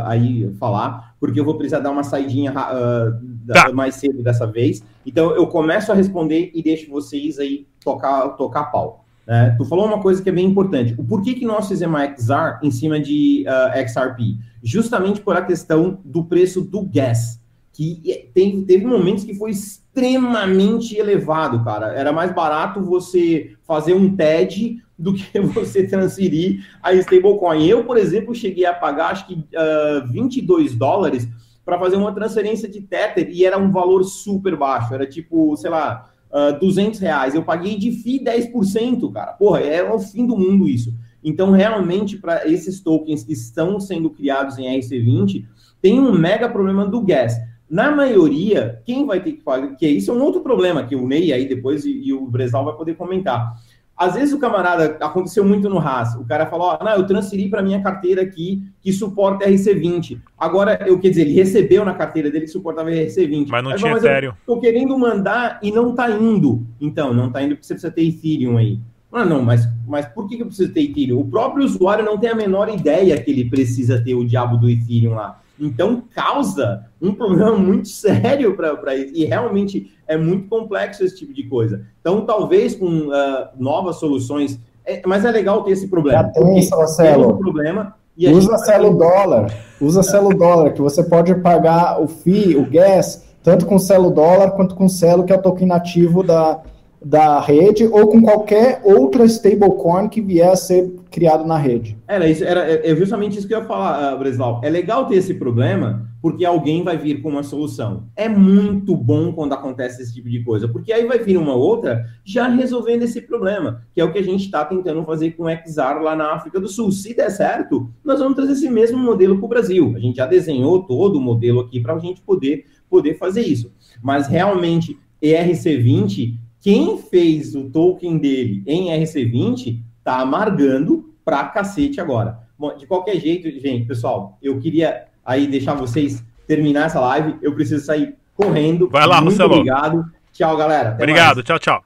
aí falar, porque eu vou precisar dar uma saidinha uh, tá. mais cedo dessa vez. Então eu começo a responder e deixo vocês aí tocar, tocar pau. Né? Tu falou uma coisa que é bem importante. O porquê que nós fizemos a XR em cima de XRP? Justamente por a questão do preço do gas, que tem, teve momentos que foi extremamente elevado, cara. Era mais barato você fazer um TED do que você transferir a stablecoin. Eu, por exemplo, cheguei a pagar acho que uh, 22 dólares para fazer uma transferência de Tether e era um valor super baixo, era tipo, sei lá, uh, 200 reais. Eu paguei de FII 10%, cara. Porra, é o fim do mundo isso. Então, realmente, para esses tokens que estão sendo criados em RC20, tem um mega problema do gas. Na maioria, quem vai ter que pagar, que isso é um outro problema que o Ney aí depois e, e o Bresal vai poder comentar às vezes o camarada, aconteceu muito no RAS, o cara falou, ó, não, eu transferi para minha carteira aqui que suporta RC20. Agora, eu quer dizer, ele recebeu na carteira dele que suportava RC20. Mas não Aí, tinha mas Ethereum. Tô querendo mandar e não tá indo. Então, não tá indo porque você precisa ter Ethereum aí. Ah, não, mas, mas por que, que eu preciso ter Ethereum? O próprio usuário não tem a menor ideia que ele precisa ter o diabo do Ethereum lá. Então, causa um problema muito sério para isso. E realmente é muito complexo esse tipo de coisa. Então, talvez com uh, novas soluções. É, mas é legal ter esse problema. Já tem isso, Marcelo. problema. usa Celo Dólar. Usa Celo Dólar, que você pode pagar o FII, o gas, tanto com Celo Dólar quanto com Celo, que é o token nativo da, da rede ou com qualquer outra stablecoin que vier a ser criado na rede. Era, isso, era é justamente isso que eu ia falar, uh, Breslau. É legal ter esse problema porque alguém vai vir com uma solução. É muito bom quando acontece esse tipo de coisa, porque aí vai vir uma outra já resolvendo esse problema, que é o que a gente está tentando fazer com o XR lá na África do Sul. Se der certo, nós vamos trazer esse mesmo modelo para o Brasil. A gente já desenhou todo o modelo aqui para a gente poder, poder fazer isso. Mas realmente, ERC20 quem fez o token dele em RC20 tá amargando pra cacete agora. Bom, de qualquer jeito, gente, pessoal, eu queria aí deixar vocês terminar essa live. Eu preciso sair correndo. Vai lá, Muito obrigado. Tchau, galera. Até obrigado, mais. tchau, tchau.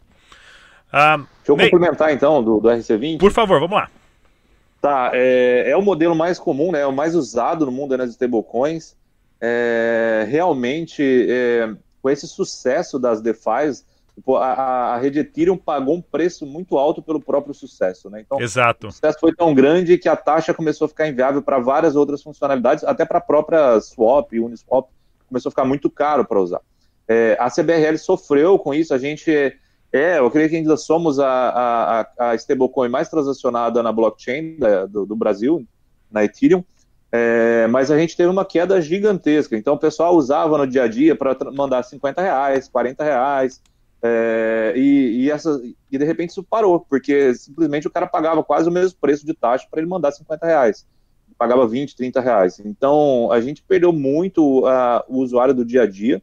Uh, Deixa eu Ney, complementar então do, do RC20. Por favor, vamos lá. Tá, é, é o modelo mais comum, né? É o mais usado no mundo nas né, stablecoins. É, realmente, é, com esse sucesso das DeFi's, a, a rede Ethereum pagou um preço muito alto pelo próprio sucesso, né? Então, Exato. o sucesso foi tão grande que a taxa começou a ficar inviável para várias outras funcionalidades, até para a própria Swap, Uniswap, começou a ficar muito caro para usar. É, a CBRL sofreu com isso, a gente é, eu creio que ainda somos a, a, a stablecoin mais transacionada na blockchain da, do, do, Brasil, na Ethereum, é, mas a gente teve uma queda gigantesca. Então o pessoal usava no dia a dia para mandar 50 reais, 40 reais, é, e, e, essa, e de repente isso parou, porque simplesmente o cara pagava quase o mesmo preço de taxa para ele mandar 50 reais. Pagava 20, 30 reais. Então a gente perdeu muito uh, o usuário do dia a dia,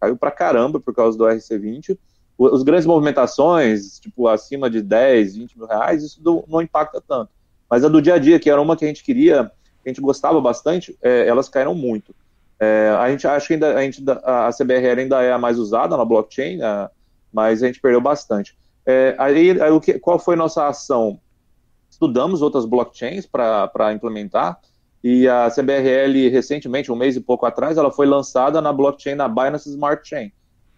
caiu para caramba por causa do RC20. O, os grandes movimentações, tipo acima de 10, 20 mil reais, isso do, não impacta tanto. Mas a do dia a dia, que era uma que a gente queria, que a gente gostava bastante, é, elas caíram muito. É, a gente acha que ainda, a, gente, a CBRL ainda é a mais usada na blockchain, a, mas a gente perdeu bastante. É, aí, aí, o que, qual foi nossa ação? Estudamos outras blockchains para implementar, e a CBRL, recentemente, um mês e pouco atrás, ela foi lançada na blockchain, na Binance Smart Chain.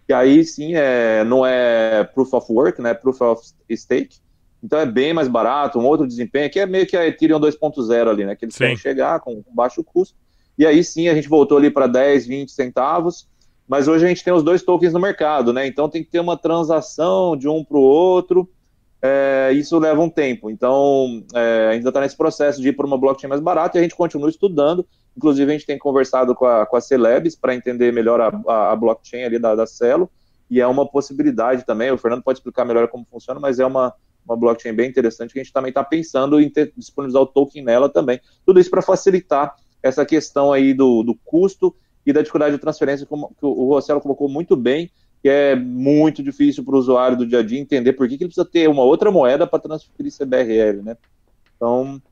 Que aí sim é, não é Proof of Work, né? Proof of Stake. Então é bem mais barato, um outro desempenho, que é meio que a Ethereum 2.0 ali, né? Que eles sim. querem chegar com baixo custo. E aí sim a gente voltou ali para 10, 20 centavos. Mas hoje a gente tem os dois tokens no mercado, né? Então tem que ter uma transação de um para o outro é, isso leva um tempo. Então, é, ainda está nesse processo de ir para uma blockchain mais barata e a gente continua estudando. Inclusive, a gente tem conversado com a, com a Celebs para entender melhor a, a, a, blockchain ali da, da Celo, e é uma possibilidade também. O Fernando pode explicar melhor como funciona, mas é uma, uma blockchain bem interessante que a gente também está pensando em ter, disponibilizar o token nela também. Tudo isso para facilitar essa questão aí do, do custo e da dificuldade de transferência, como que o Rossello colocou muito bem, que é muito difícil para o usuário do dia a dia entender por que, que ele precisa ter uma outra moeda para transferir CBRL, né? Então,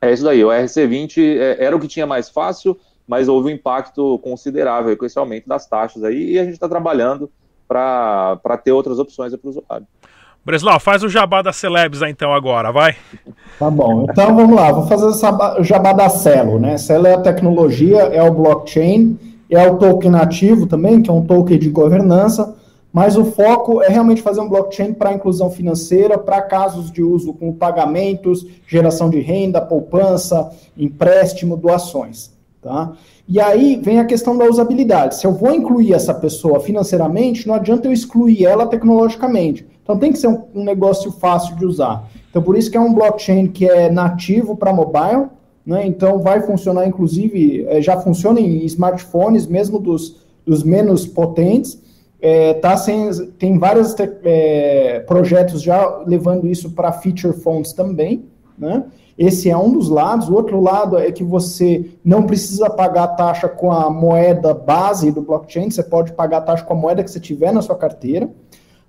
é isso daí. O RC20 é, era o que tinha mais fácil, mas houve um impacto considerável com esse aumento das taxas aí, e a gente está trabalhando para ter outras opções para o usuário. Breslau, faz o jabá da Celebs aí, então agora, vai. Tá bom, então vamos lá, vou fazer o jabá da Celo, né? Celo é a tecnologia, é o blockchain, é o token nativo também, que é um token de governança, mas o foco é realmente fazer um blockchain para inclusão financeira, para casos de uso com pagamentos, geração de renda, poupança, empréstimo, doações. Tá? E aí vem a questão da usabilidade. Se eu vou incluir essa pessoa financeiramente, não adianta eu excluir ela tecnologicamente. Então tem que ser um, um negócio fácil de usar. Então por isso que é um blockchain que é nativo para mobile, né? Então, vai funcionar, inclusive, é, já funciona em smartphones, mesmo dos, dos menos potentes. É, tá sem, tem vários é, projetos já levando isso para feature phones também. Né? Esse é um dos lados. O outro lado é que você não precisa pagar a taxa com a moeda base do blockchain, você pode pagar a taxa com a moeda que você tiver na sua carteira.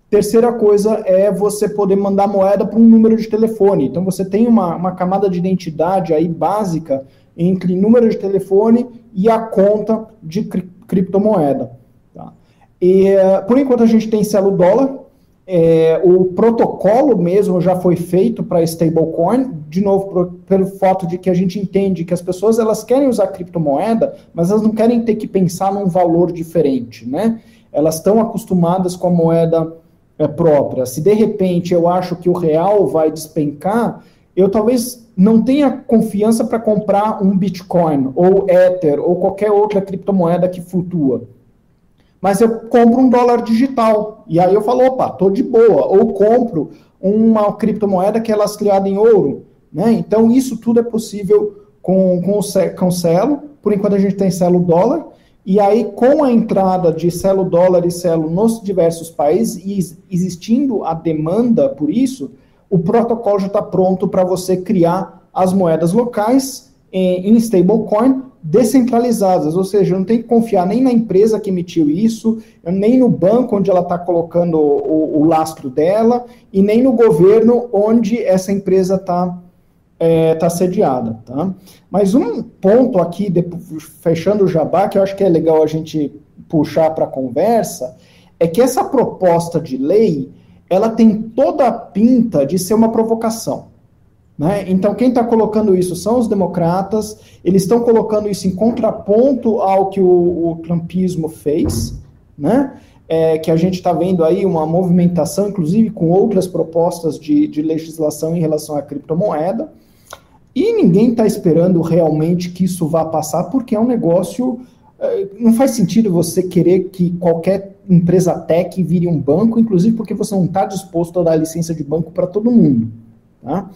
Terceira coisa é você poder mandar moeda para um número de telefone. Então você tem uma, uma camada de identidade aí básica entre número de telefone e a conta de cri criptomoeda. Tá? E, eh, por enquanto a gente tem selo dólar. É, o protocolo mesmo já foi feito para stablecoin, de novo, pelo fato de que a gente entende que as pessoas elas querem usar criptomoeda, mas elas não querem ter que pensar num valor diferente, né? Elas estão acostumadas com a moeda é, própria. Se de repente eu acho que o real vai despencar, eu talvez não tenha confiança para comprar um Bitcoin ou Ether ou qualquer outra criptomoeda que flutua. Mas eu compro um dólar digital. E aí eu falo, opa, tô de boa. Ou compro uma criptomoeda que é lastreada em ouro. Né? Então, isso tudo é possível com, com, o, com o Celo. Por enquanto, a gente tem Celo dólar. E aí, com a entrada de selo dólar e selo nos diversos países, e existindo a demanda por isso, o protocolo já está pronto para você criar as moedas locais em, em stablecoin descentralizadas, ou seja, não tem que confiar nem na empresa que emitiu isso, nem no banco onde ela está colocando o, o, lastro dela, e nem no governo onde essa empresa está está é, tá sediada. Tá? Mas um ponto aqui, fechando o jabá, que eu acho que é legal a gente puxar para a conversa, é que essa proposta de lei ela tem toda a pinta de ser uma provocação. Né? Então, quem está colocando isso são os democratas, eles estão colocando isso em contraponto ao que o, o trumpismo fez, né? É, que a gente está vendo aí uma movimentação, inclusive com outras propostas de, de legislação em relação à criptomoeda. E ninguém está esperando realmente que isso vá passar, porque é um negócio. Eh, não faz sentido você querer que qualquer empresa tech vire um banco, inclusive porque você não está disposto a dar licença de banco para todo mundo. Tá?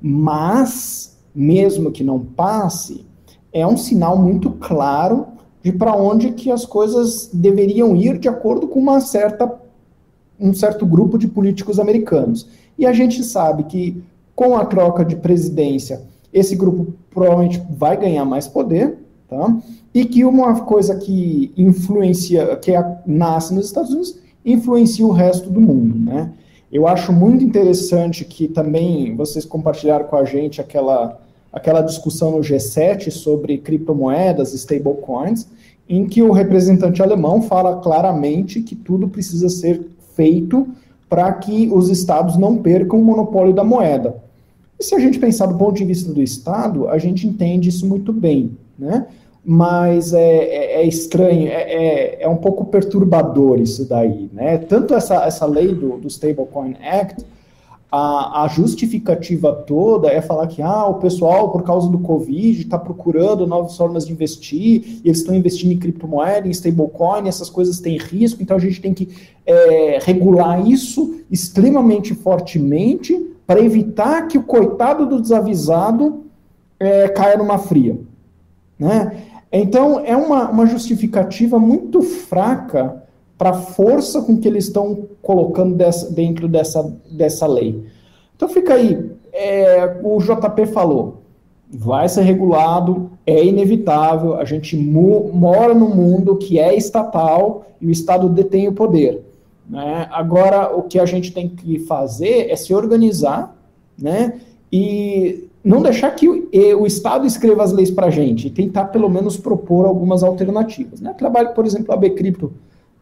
Mas, mesmo que não passe, é um sinal muito claro de para onde que as coisas deveriam ir de acordo com uma certa, um certo grupo de políticos americanos. E a gente sabe que com a troca de presidência esse grupo provavelmente vai ganhar mais poder, tá? E que uma coisa que influencia, que nasce nos Estados Unidos, influencia o resto do mundo, né? Eu acho muito interessante que também vocês compartilharam com a gente aquela, aquela discussão no G7 sobre criptomoedas, stablecoins, em que o representante alemão fala claramente que tudo precisa ser feito para que os estados não percam o monopólio da moeda. E se a gente pensar do ponto de vista do Estado, a gente entende isso muito bem, né? Mas é, é, é estranho, é, é, é, um pouco perturbador isso daí, né? Tanto essa, essa lei do, do Stablecoin Act, a, a, justificativa toda é falar que ah, o pessoal, por causa do Covid, está procurando novas formas de investir, e eles estão investindo em criptomoeda, em stablecoin, essas coisas têm risco, então a gente tem que é, regular isso extremamente fortemente para evitar que o coitado do desavisado é, caia numa fria. Né? Então, é uma, uma justificativa muito fraca para a força com que eles estão colocando dessa, dentro dessa, dessa lei. Então fica aí, é, o JP falou, vai ser regulado, é inevitável, a gente mora num mundo que é estatal e o Estado detém o poder. Né? Agora, o que a gente tem que fazer é se organizar né? e não deixar que o, Estado escreva as leis para a gente, e tentar pelo menos propor algumas alternativas. Né? Trabalho, por exemplo, a Bcrypto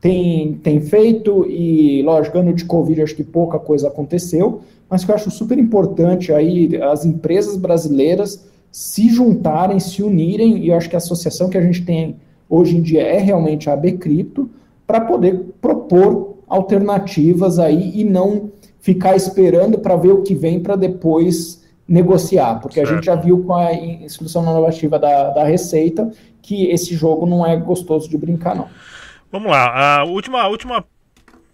tem, tem feito, e lógico, ano de Covid acho que pouca coisa aconteceu, mas que eu acho super importante aí as empresas brasileiras se juntarem, se unirem, e eu acho que a associação que a gente tem hoje em dia é realmente a AB Cripto, para poder propor alternativas aí e não ficar esperando para ver o que vem para depois negociar, porque certo. a gente já viu com a instrução normativa da, da Receita que esse jogo não é gostoso de brincar, não. Vamos lá, a última, a última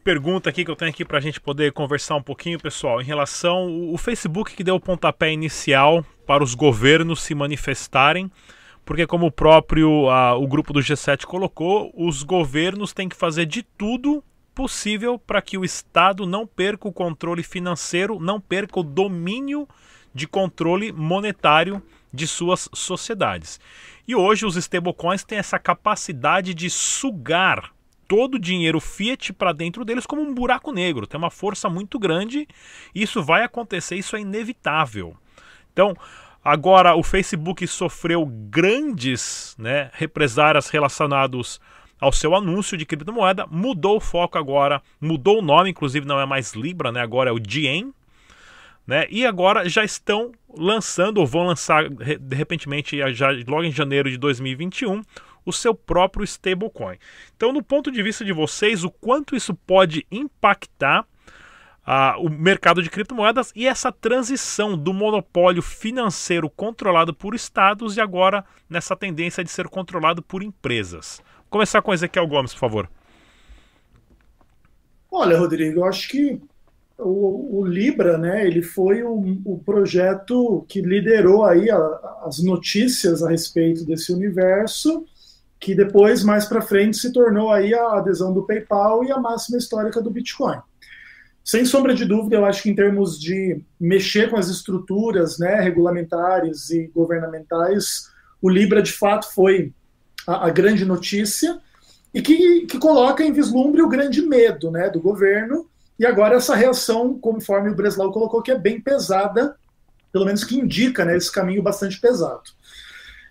pergunta aqui que eu tenho aqui para a gente poder conversar um pouquinho, pessoal, em relação o Facebook que deu o pontapé inicial para os governos se manifestarem, porque como o próprio o grupo do G7 colocou, os governos têm que fazer de tudo possível para que o Estado não perca o controle financeiro, não perca o domínio de controle monetário de suas sociedades. E hoje os stablecoins têm essa capacidade de sugar todo o dinheiro fiat para dentro deles como um buraco negro. Tem uma força muito grande. Isso vai acontecer, isso é inevitável. Então, agora o Facebook sofreu grandes né, represárias relacionados ao seu anúncio de criptomoeda, mudou o foco agora, mudou o nome, inclusive não é mais Libra, né? Agora é o Diem, né? E agora já estão lançando, ou vão lançar de repentemente, já, logo em janeiro de 2021, o seu próprio stablecoin. Então, no ponto de vista de vocês, o quanto isso pode impactar uh, o mercado de criptomoedas e essa transição do monopólio financeiro controlado por estados e agora nessa tendência de ser controlado por empresas. Começar com Ezequiel Gomes, por favor. Olha, Rodrigo, eu acho que o, o, Libra, né, ele foi o, o projeto que liderou aí a, as notícias a respeito desse universo, que depois, mais para frente, se tornou aí a adesão do PayPal e a máxima histórica do Bitcoin. Sem sombra de dúvida, eu acho que em termos de mexer com as estruturas né, regulamentares e governamentais, o Libra de fato foi a, a grande notícia e que, que coloca em vislumbre o grande medo né, do governo e agora essa reação, conforme o Breslau colocou, que é bem pesada, pelo menos que indica né, esse caminho bastante pesado.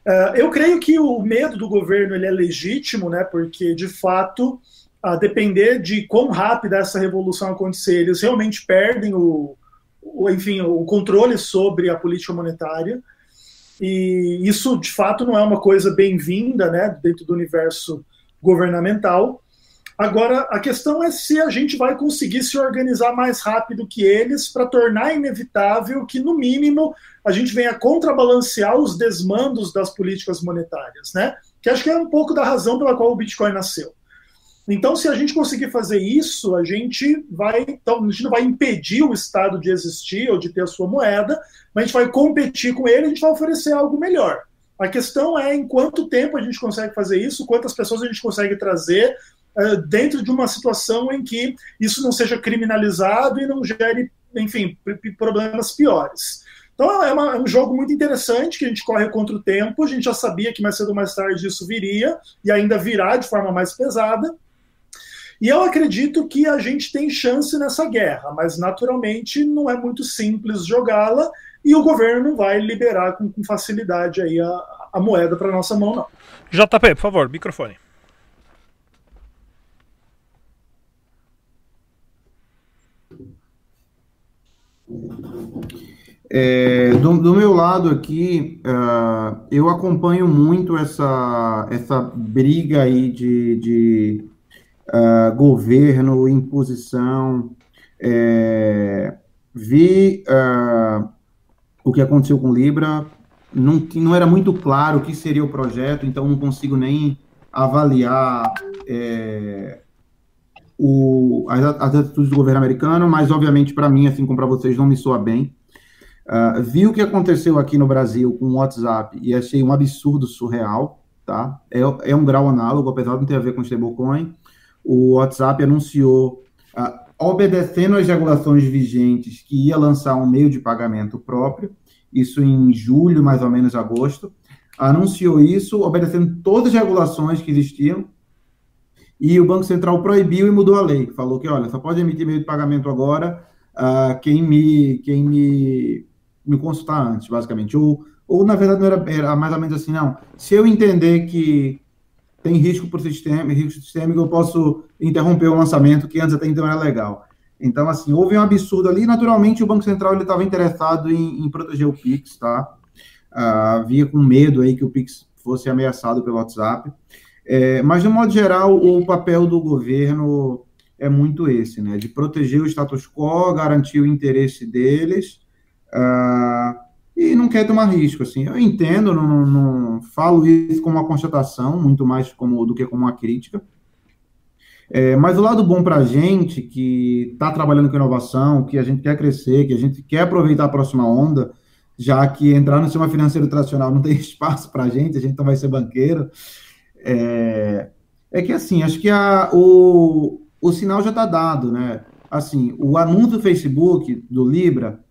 Uh, eu creio que o medo do governo ele é legítimo, né, porque de fato, a depender de quão rápida essa revolução acontecer, eles realmente perdem o, o, enfim, o controle sobre a política monetária. E isso, de fato, não é uma coisa bem-vinda né, dentro do universo governamental. Agora, a questão é se a gente vai conseguir se organizar mais rápido que eles para tornar inevitável que, no mínimo, a gente venha contrabalancear os desmandos das políticas monetárias, né? Que acho que é um pouco da razão pela qual o Bitcoin nasceu. Então, se a gente conseguir fazer isso, a gente vai, então, a gente não vai impedir o Estado de existir ou de ter a sua moeda, mas a gente vai competir com ele, a gente vai oferecer algo melhor. A questão é em quanto tempo a gente consegue fazer isso, quantas pessoas a gente consegue trazer, eh, dentro de uma situação em que isso não seja criminalizado e não gere, enfim, problemas piores. Então é, uma, é, um jogo muito interessante que a gente corre contra o tempo. A gente já sabia que mais cedo ou mais tarde isso viria e ainda virá de forma mais pesada. E eu acredito que a gente tem chance nessa guerra, mas naturalmente não é muito simples jogá-la e o governo vai liberar com, com facilidade aí a, a moeda para nossa mão, não. JP, por favor, microfone. É, do, do, meu lado aqui, uh, eu acompanho muito essa, essa briga aí de, de uh, governo, imposição. É, vi uh, o que aconteceu com Libra, não, não era muito claro o que seria o projeto, então não consigo nem avaliar é, o, as, as, atitudes do governo americano, mas obviamente para mim, assim como para vocês, não me soa bem. Uh, vi o que aconteceu aqui no Brasil com o WhatsApp e achei um absurdo surreal, tá? É, é um grau análogo, apesar de não ter a ver com stablecoin. O WhatsApp anunciou, uh, obedecendo às regulações vigentes, que ia lançar um meio de pagamento próprio, isso em julho, mais ou menos agosto. Anunciou isso, obedecendo todas as regulações que existiam, e o Banco Central proibiu e mudou a lei. Falou que, olha, só pode emitir meio de pagamento agora uh, quem me, quem me, me consultar antes, basicamente. Ou, ou na verdade, não era, era mais ou menos assim, não. Se eu entender que tem risco para o sistema, risco sistêmico, eu posso interromper o lançamento, que antes até então era legal. Então, assim, houve um absurdo ali. Naturalmente, o Banco Central estava interessado em, em, proteger o Pix, tá? Uh, havia com medo aí que o Pix fosse ameaçado pelo WhatsApp. É, mas, de modo geral, o papel do governo é muito esse, né? De proteger o status quo, garantir o interesse deles uh, e não quer tomar risco, assim. Eu entendo, não, não, falo isso como uma constatação, muito mais como, do que como uma crítica. É, mas o lado bom para a gente, que está trabalhando com inovação, que a gente quer crescer, que a gente quer aproveitar a próxima onda, já que entrar no sistema financeiro tradicional não tem espaço para a gente, a gente não vai ser banqueiro, é, é que assim, acho que a, o, o sinal já está dado, né? Assim, o anúncio do Facebook, do Libra,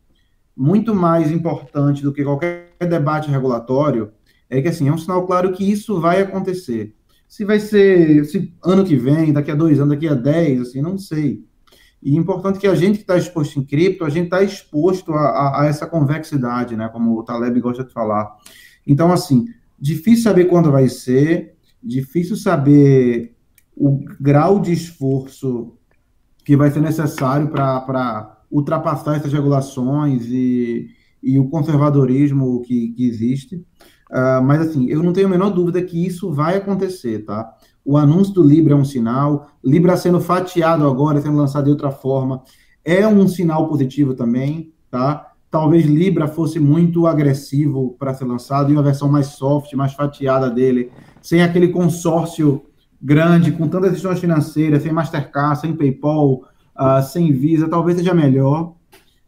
muito mais importante do que qualquer debate regulatório, é que assim, é um sinal claro que isso vai acontecer. Se vai ser se ano que vem, daqui a dois anos, daqui a dez, assim, não sei. E é importante que a gente que está exposto em cripto, a gente está exposto a, a, a, essa convexidade, né? Como o Taleb gosta de falar. Então, assim, difícil saber quando vai ser, difícil saber o grau de esforço que vai ser necessário para ultrapassar essas regulações e, e o conservadorismo que, que existe. Uh, mas, assim, eu não tenho a menor dúvida que isso vai acontecer, tá? O anúncio do Libra é um sinal, Libra sendo fatiado agora, sendo lançado de outra forma, é um sinal positivo também, tá? Talvez Libra fosse muito agressivo para ser lançado em uma versão mais soft, mais fatiada dele, sem aquele consórcio grande, com tantas instituições financeiras, sem Mastercard, sem PayPal, uh, sem Visa, talvez seja melhor,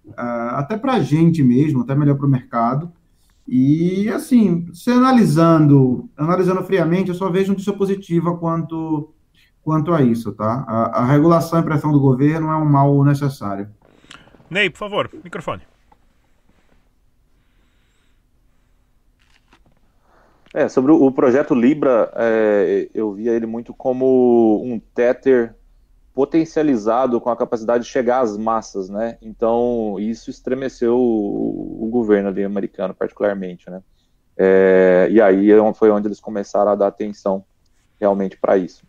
uh, até para a gente mesmo, até melhor para o mercado. E, assim, se analisando, analisando friamente, eu só vejo notícia positiva quanto, quanto a isso, tá? A, a regulação e pressão do governo é um mal necessário. Ney, por favor, microfone. É, sobre o projeto Libra, é, eu via ele muito como um Tether potencializado com a capacidade de chegar às massas, né? Então, isso estremeceu o, o governo ali americano, particularmente, né? É, e aí é foi onde eles começaram a dar atenção realmente para isso.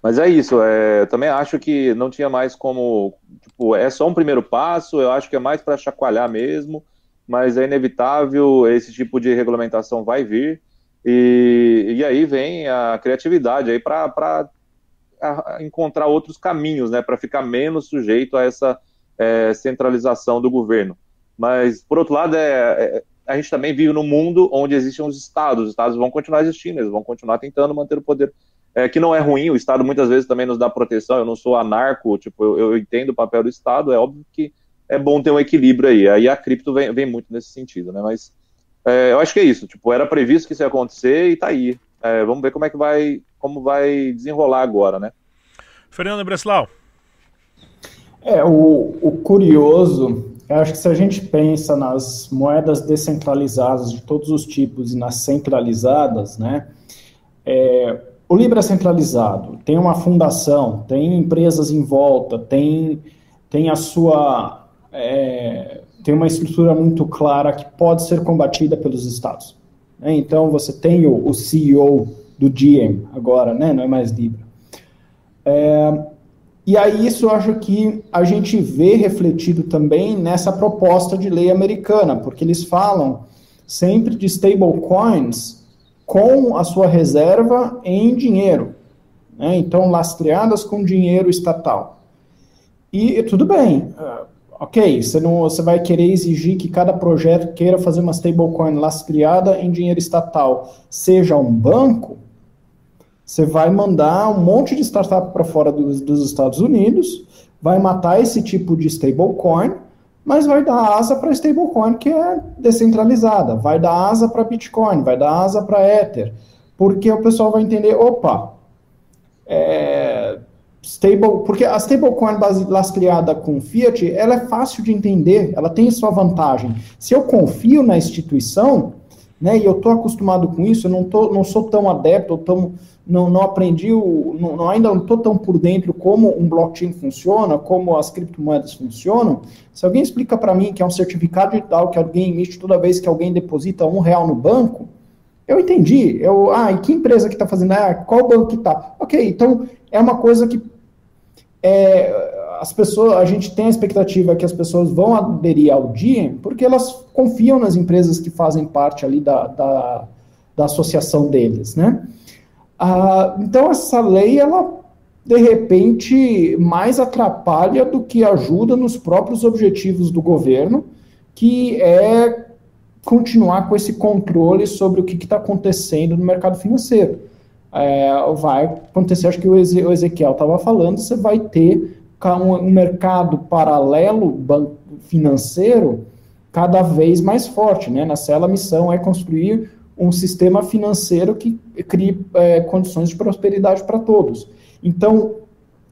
Mas é isso, é, eu também acho que não tinha mais como, tipo, é só um primeiro passo, eu acho que é mais para chacoalhar mesmo, mas é inevitável, esse tipo de regulamentação vai vir, e, e aí vem a criatividade aí para encontrar outros caminhos, né, para ficar menos sujeito a essa é, centralização do governo. Mas, por outro lado, é, é, a gente também vive num mundo onde existem os estados, os estados vão continuar existindo, eles vão continuar tentando manter o poder, é, que não é ruim, o Estado muitas vezes também nos dá proteção, eu não sou anarco, tipo, eu, eu entendo o papel do Estado, é óbvio que é bom ter um equilíbrio aí. Aí a cripto vem, vem muito nesse sentido, né? Mas é, eu acho que é isso. Tipo, era previsto que isso ia acontecer e tá aí. É, vamos ver como é que vai, como vai desenrolar agora, né? Fernando Breslau. É, o, o curioso, eu acho que se a gente pensa nas moedas descentralizadas de todos os tipos e nas centralizadas, né, é, o Libra é centralizado, tem uma fundação, tem empresas em volta, tem, tem a sua. É, tem uma estrutura muito clara que pode ser combatida pelos estados. Né? Então, você tem o, o, CEO do Diem agora, né? não é mais Libra. É, e aí, isso eu acho que a gente vê refletido também nessa proposta de lei americana, porque eles falam sempre de stablecoins com a sua reserva em dinheiro, né? então lastreadas com dinheiro estatal. E tudo bem, uh, ok, você, não, você vai querer exigir que cada projeto queira fazer uma stablecoin lastreada em dinheiro estatal, seja um banco, você vai mandar um monte de startup para fora dos, dos Estados Unidos, vai matar esse tipo de stablecoin, mas vai dar asa para stablecoin que é descentralizada, vai dar asa para Bitcoin, vai dar asa para Ether, porque o pessoal vai entender, opa, é, stable, porque a stablecoin lastreada com fiat, ela é fácil de entender, ela tem sua vantagem. Se eu confio na instituição, né, e eu estou acostumado com isso, eu não, tô, não sou tão adepto, tão, não, não aprendi, o, não, ainda não estou tão por dentro como um blockchain funciona, como as criptomoedas funcionam. Se alguém explica para mim que é um certificado digital que alguém emite toda vez que alguém deposita um real no banco, eu entendi. Eu, ah, e que empresa que está fazendo? Ah, qual banco que está? Ok, então é uma coisa que é, as pessoas, a gente tem a expectativa que as pessoas vão aderir ao DIEM porque elas confiam nas empresas que fazem parte ali da, da, da associação deles, né? Ah, então, essa lei, ela, de repente, mais atrapalha do que ajuda nos próprios objetivos do governo, que é continuar com esse controle sobre o que está acontecendo no mercado financeiro. É, vai acontecer, acho que o Ezequiel estava falando, você vai ter um mercado paralelo financeiro cada vez mais forte. Né? Na cela, a missão é construir um sistema financeiro que crie é, condições de prosperidade para todos. Então,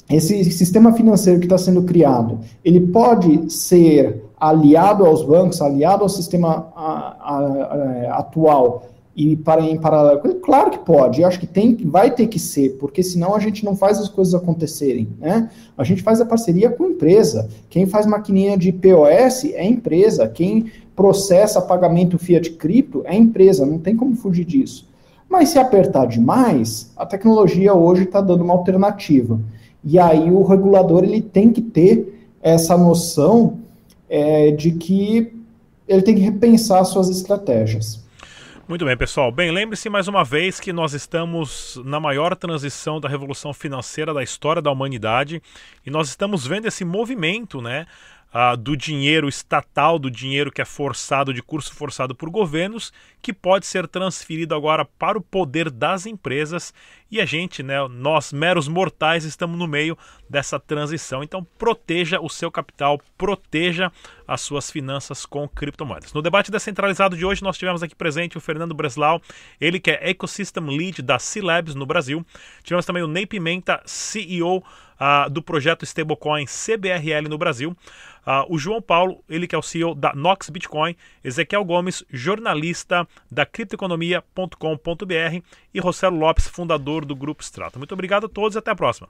esse sistema financeiro que está sendo criado, ele pode ser aliado aos bancos, aliado ao sistema a, a, a, atual e para em paralelo? Claro que pode, eu acho que tem, vai ter que ser, porque senão a gente não faz as coisas acontecerem, né? A gente faz a parceria com a empresa. Quem faz maquininha de POS é empresa, quem processa pagamento fiat cripto é empresa, não tem como fugir disso. Mas se apertar demais, a tecnologia hoje está dando uma alternativa. E aí o regulador ele tem que ter essa noção é, de que ele tem que repensar suas estratégias. Muito bem, pessoal. Bem, lembre-se mais uma vez que nós estamos na maior transição da revolução financeira da história da humanidade e nós estamos vendo esse movimento, né? Uh, do dinheiro estatal, do dinheiro que é forçado, de curso forçado por governos, que pode ser transferido agora para o poder das empresas e a gente, né, nós meros mortais, estamos no meio dessa transição. Então, proteja o seu capital, proteja as suas finanças com criptomoedas. No debate descentralizado de hoje, nós tivemos aqui presente o Fernando Breslau, ele que é Ecosystem Lead da C-Labs no Brasil. Tivemos também o Ney Pimenta, CEO do projeto stablecoin CBRL no Brasil. O João Paulo, ele que é o CEO da Nox Bitcoin, Ezequiel Gomes, jornalista da criptoeconomia.com.br e Rossello Lopes, fundador do Grupo Strata. Muito obrigado a todos e até a próxima.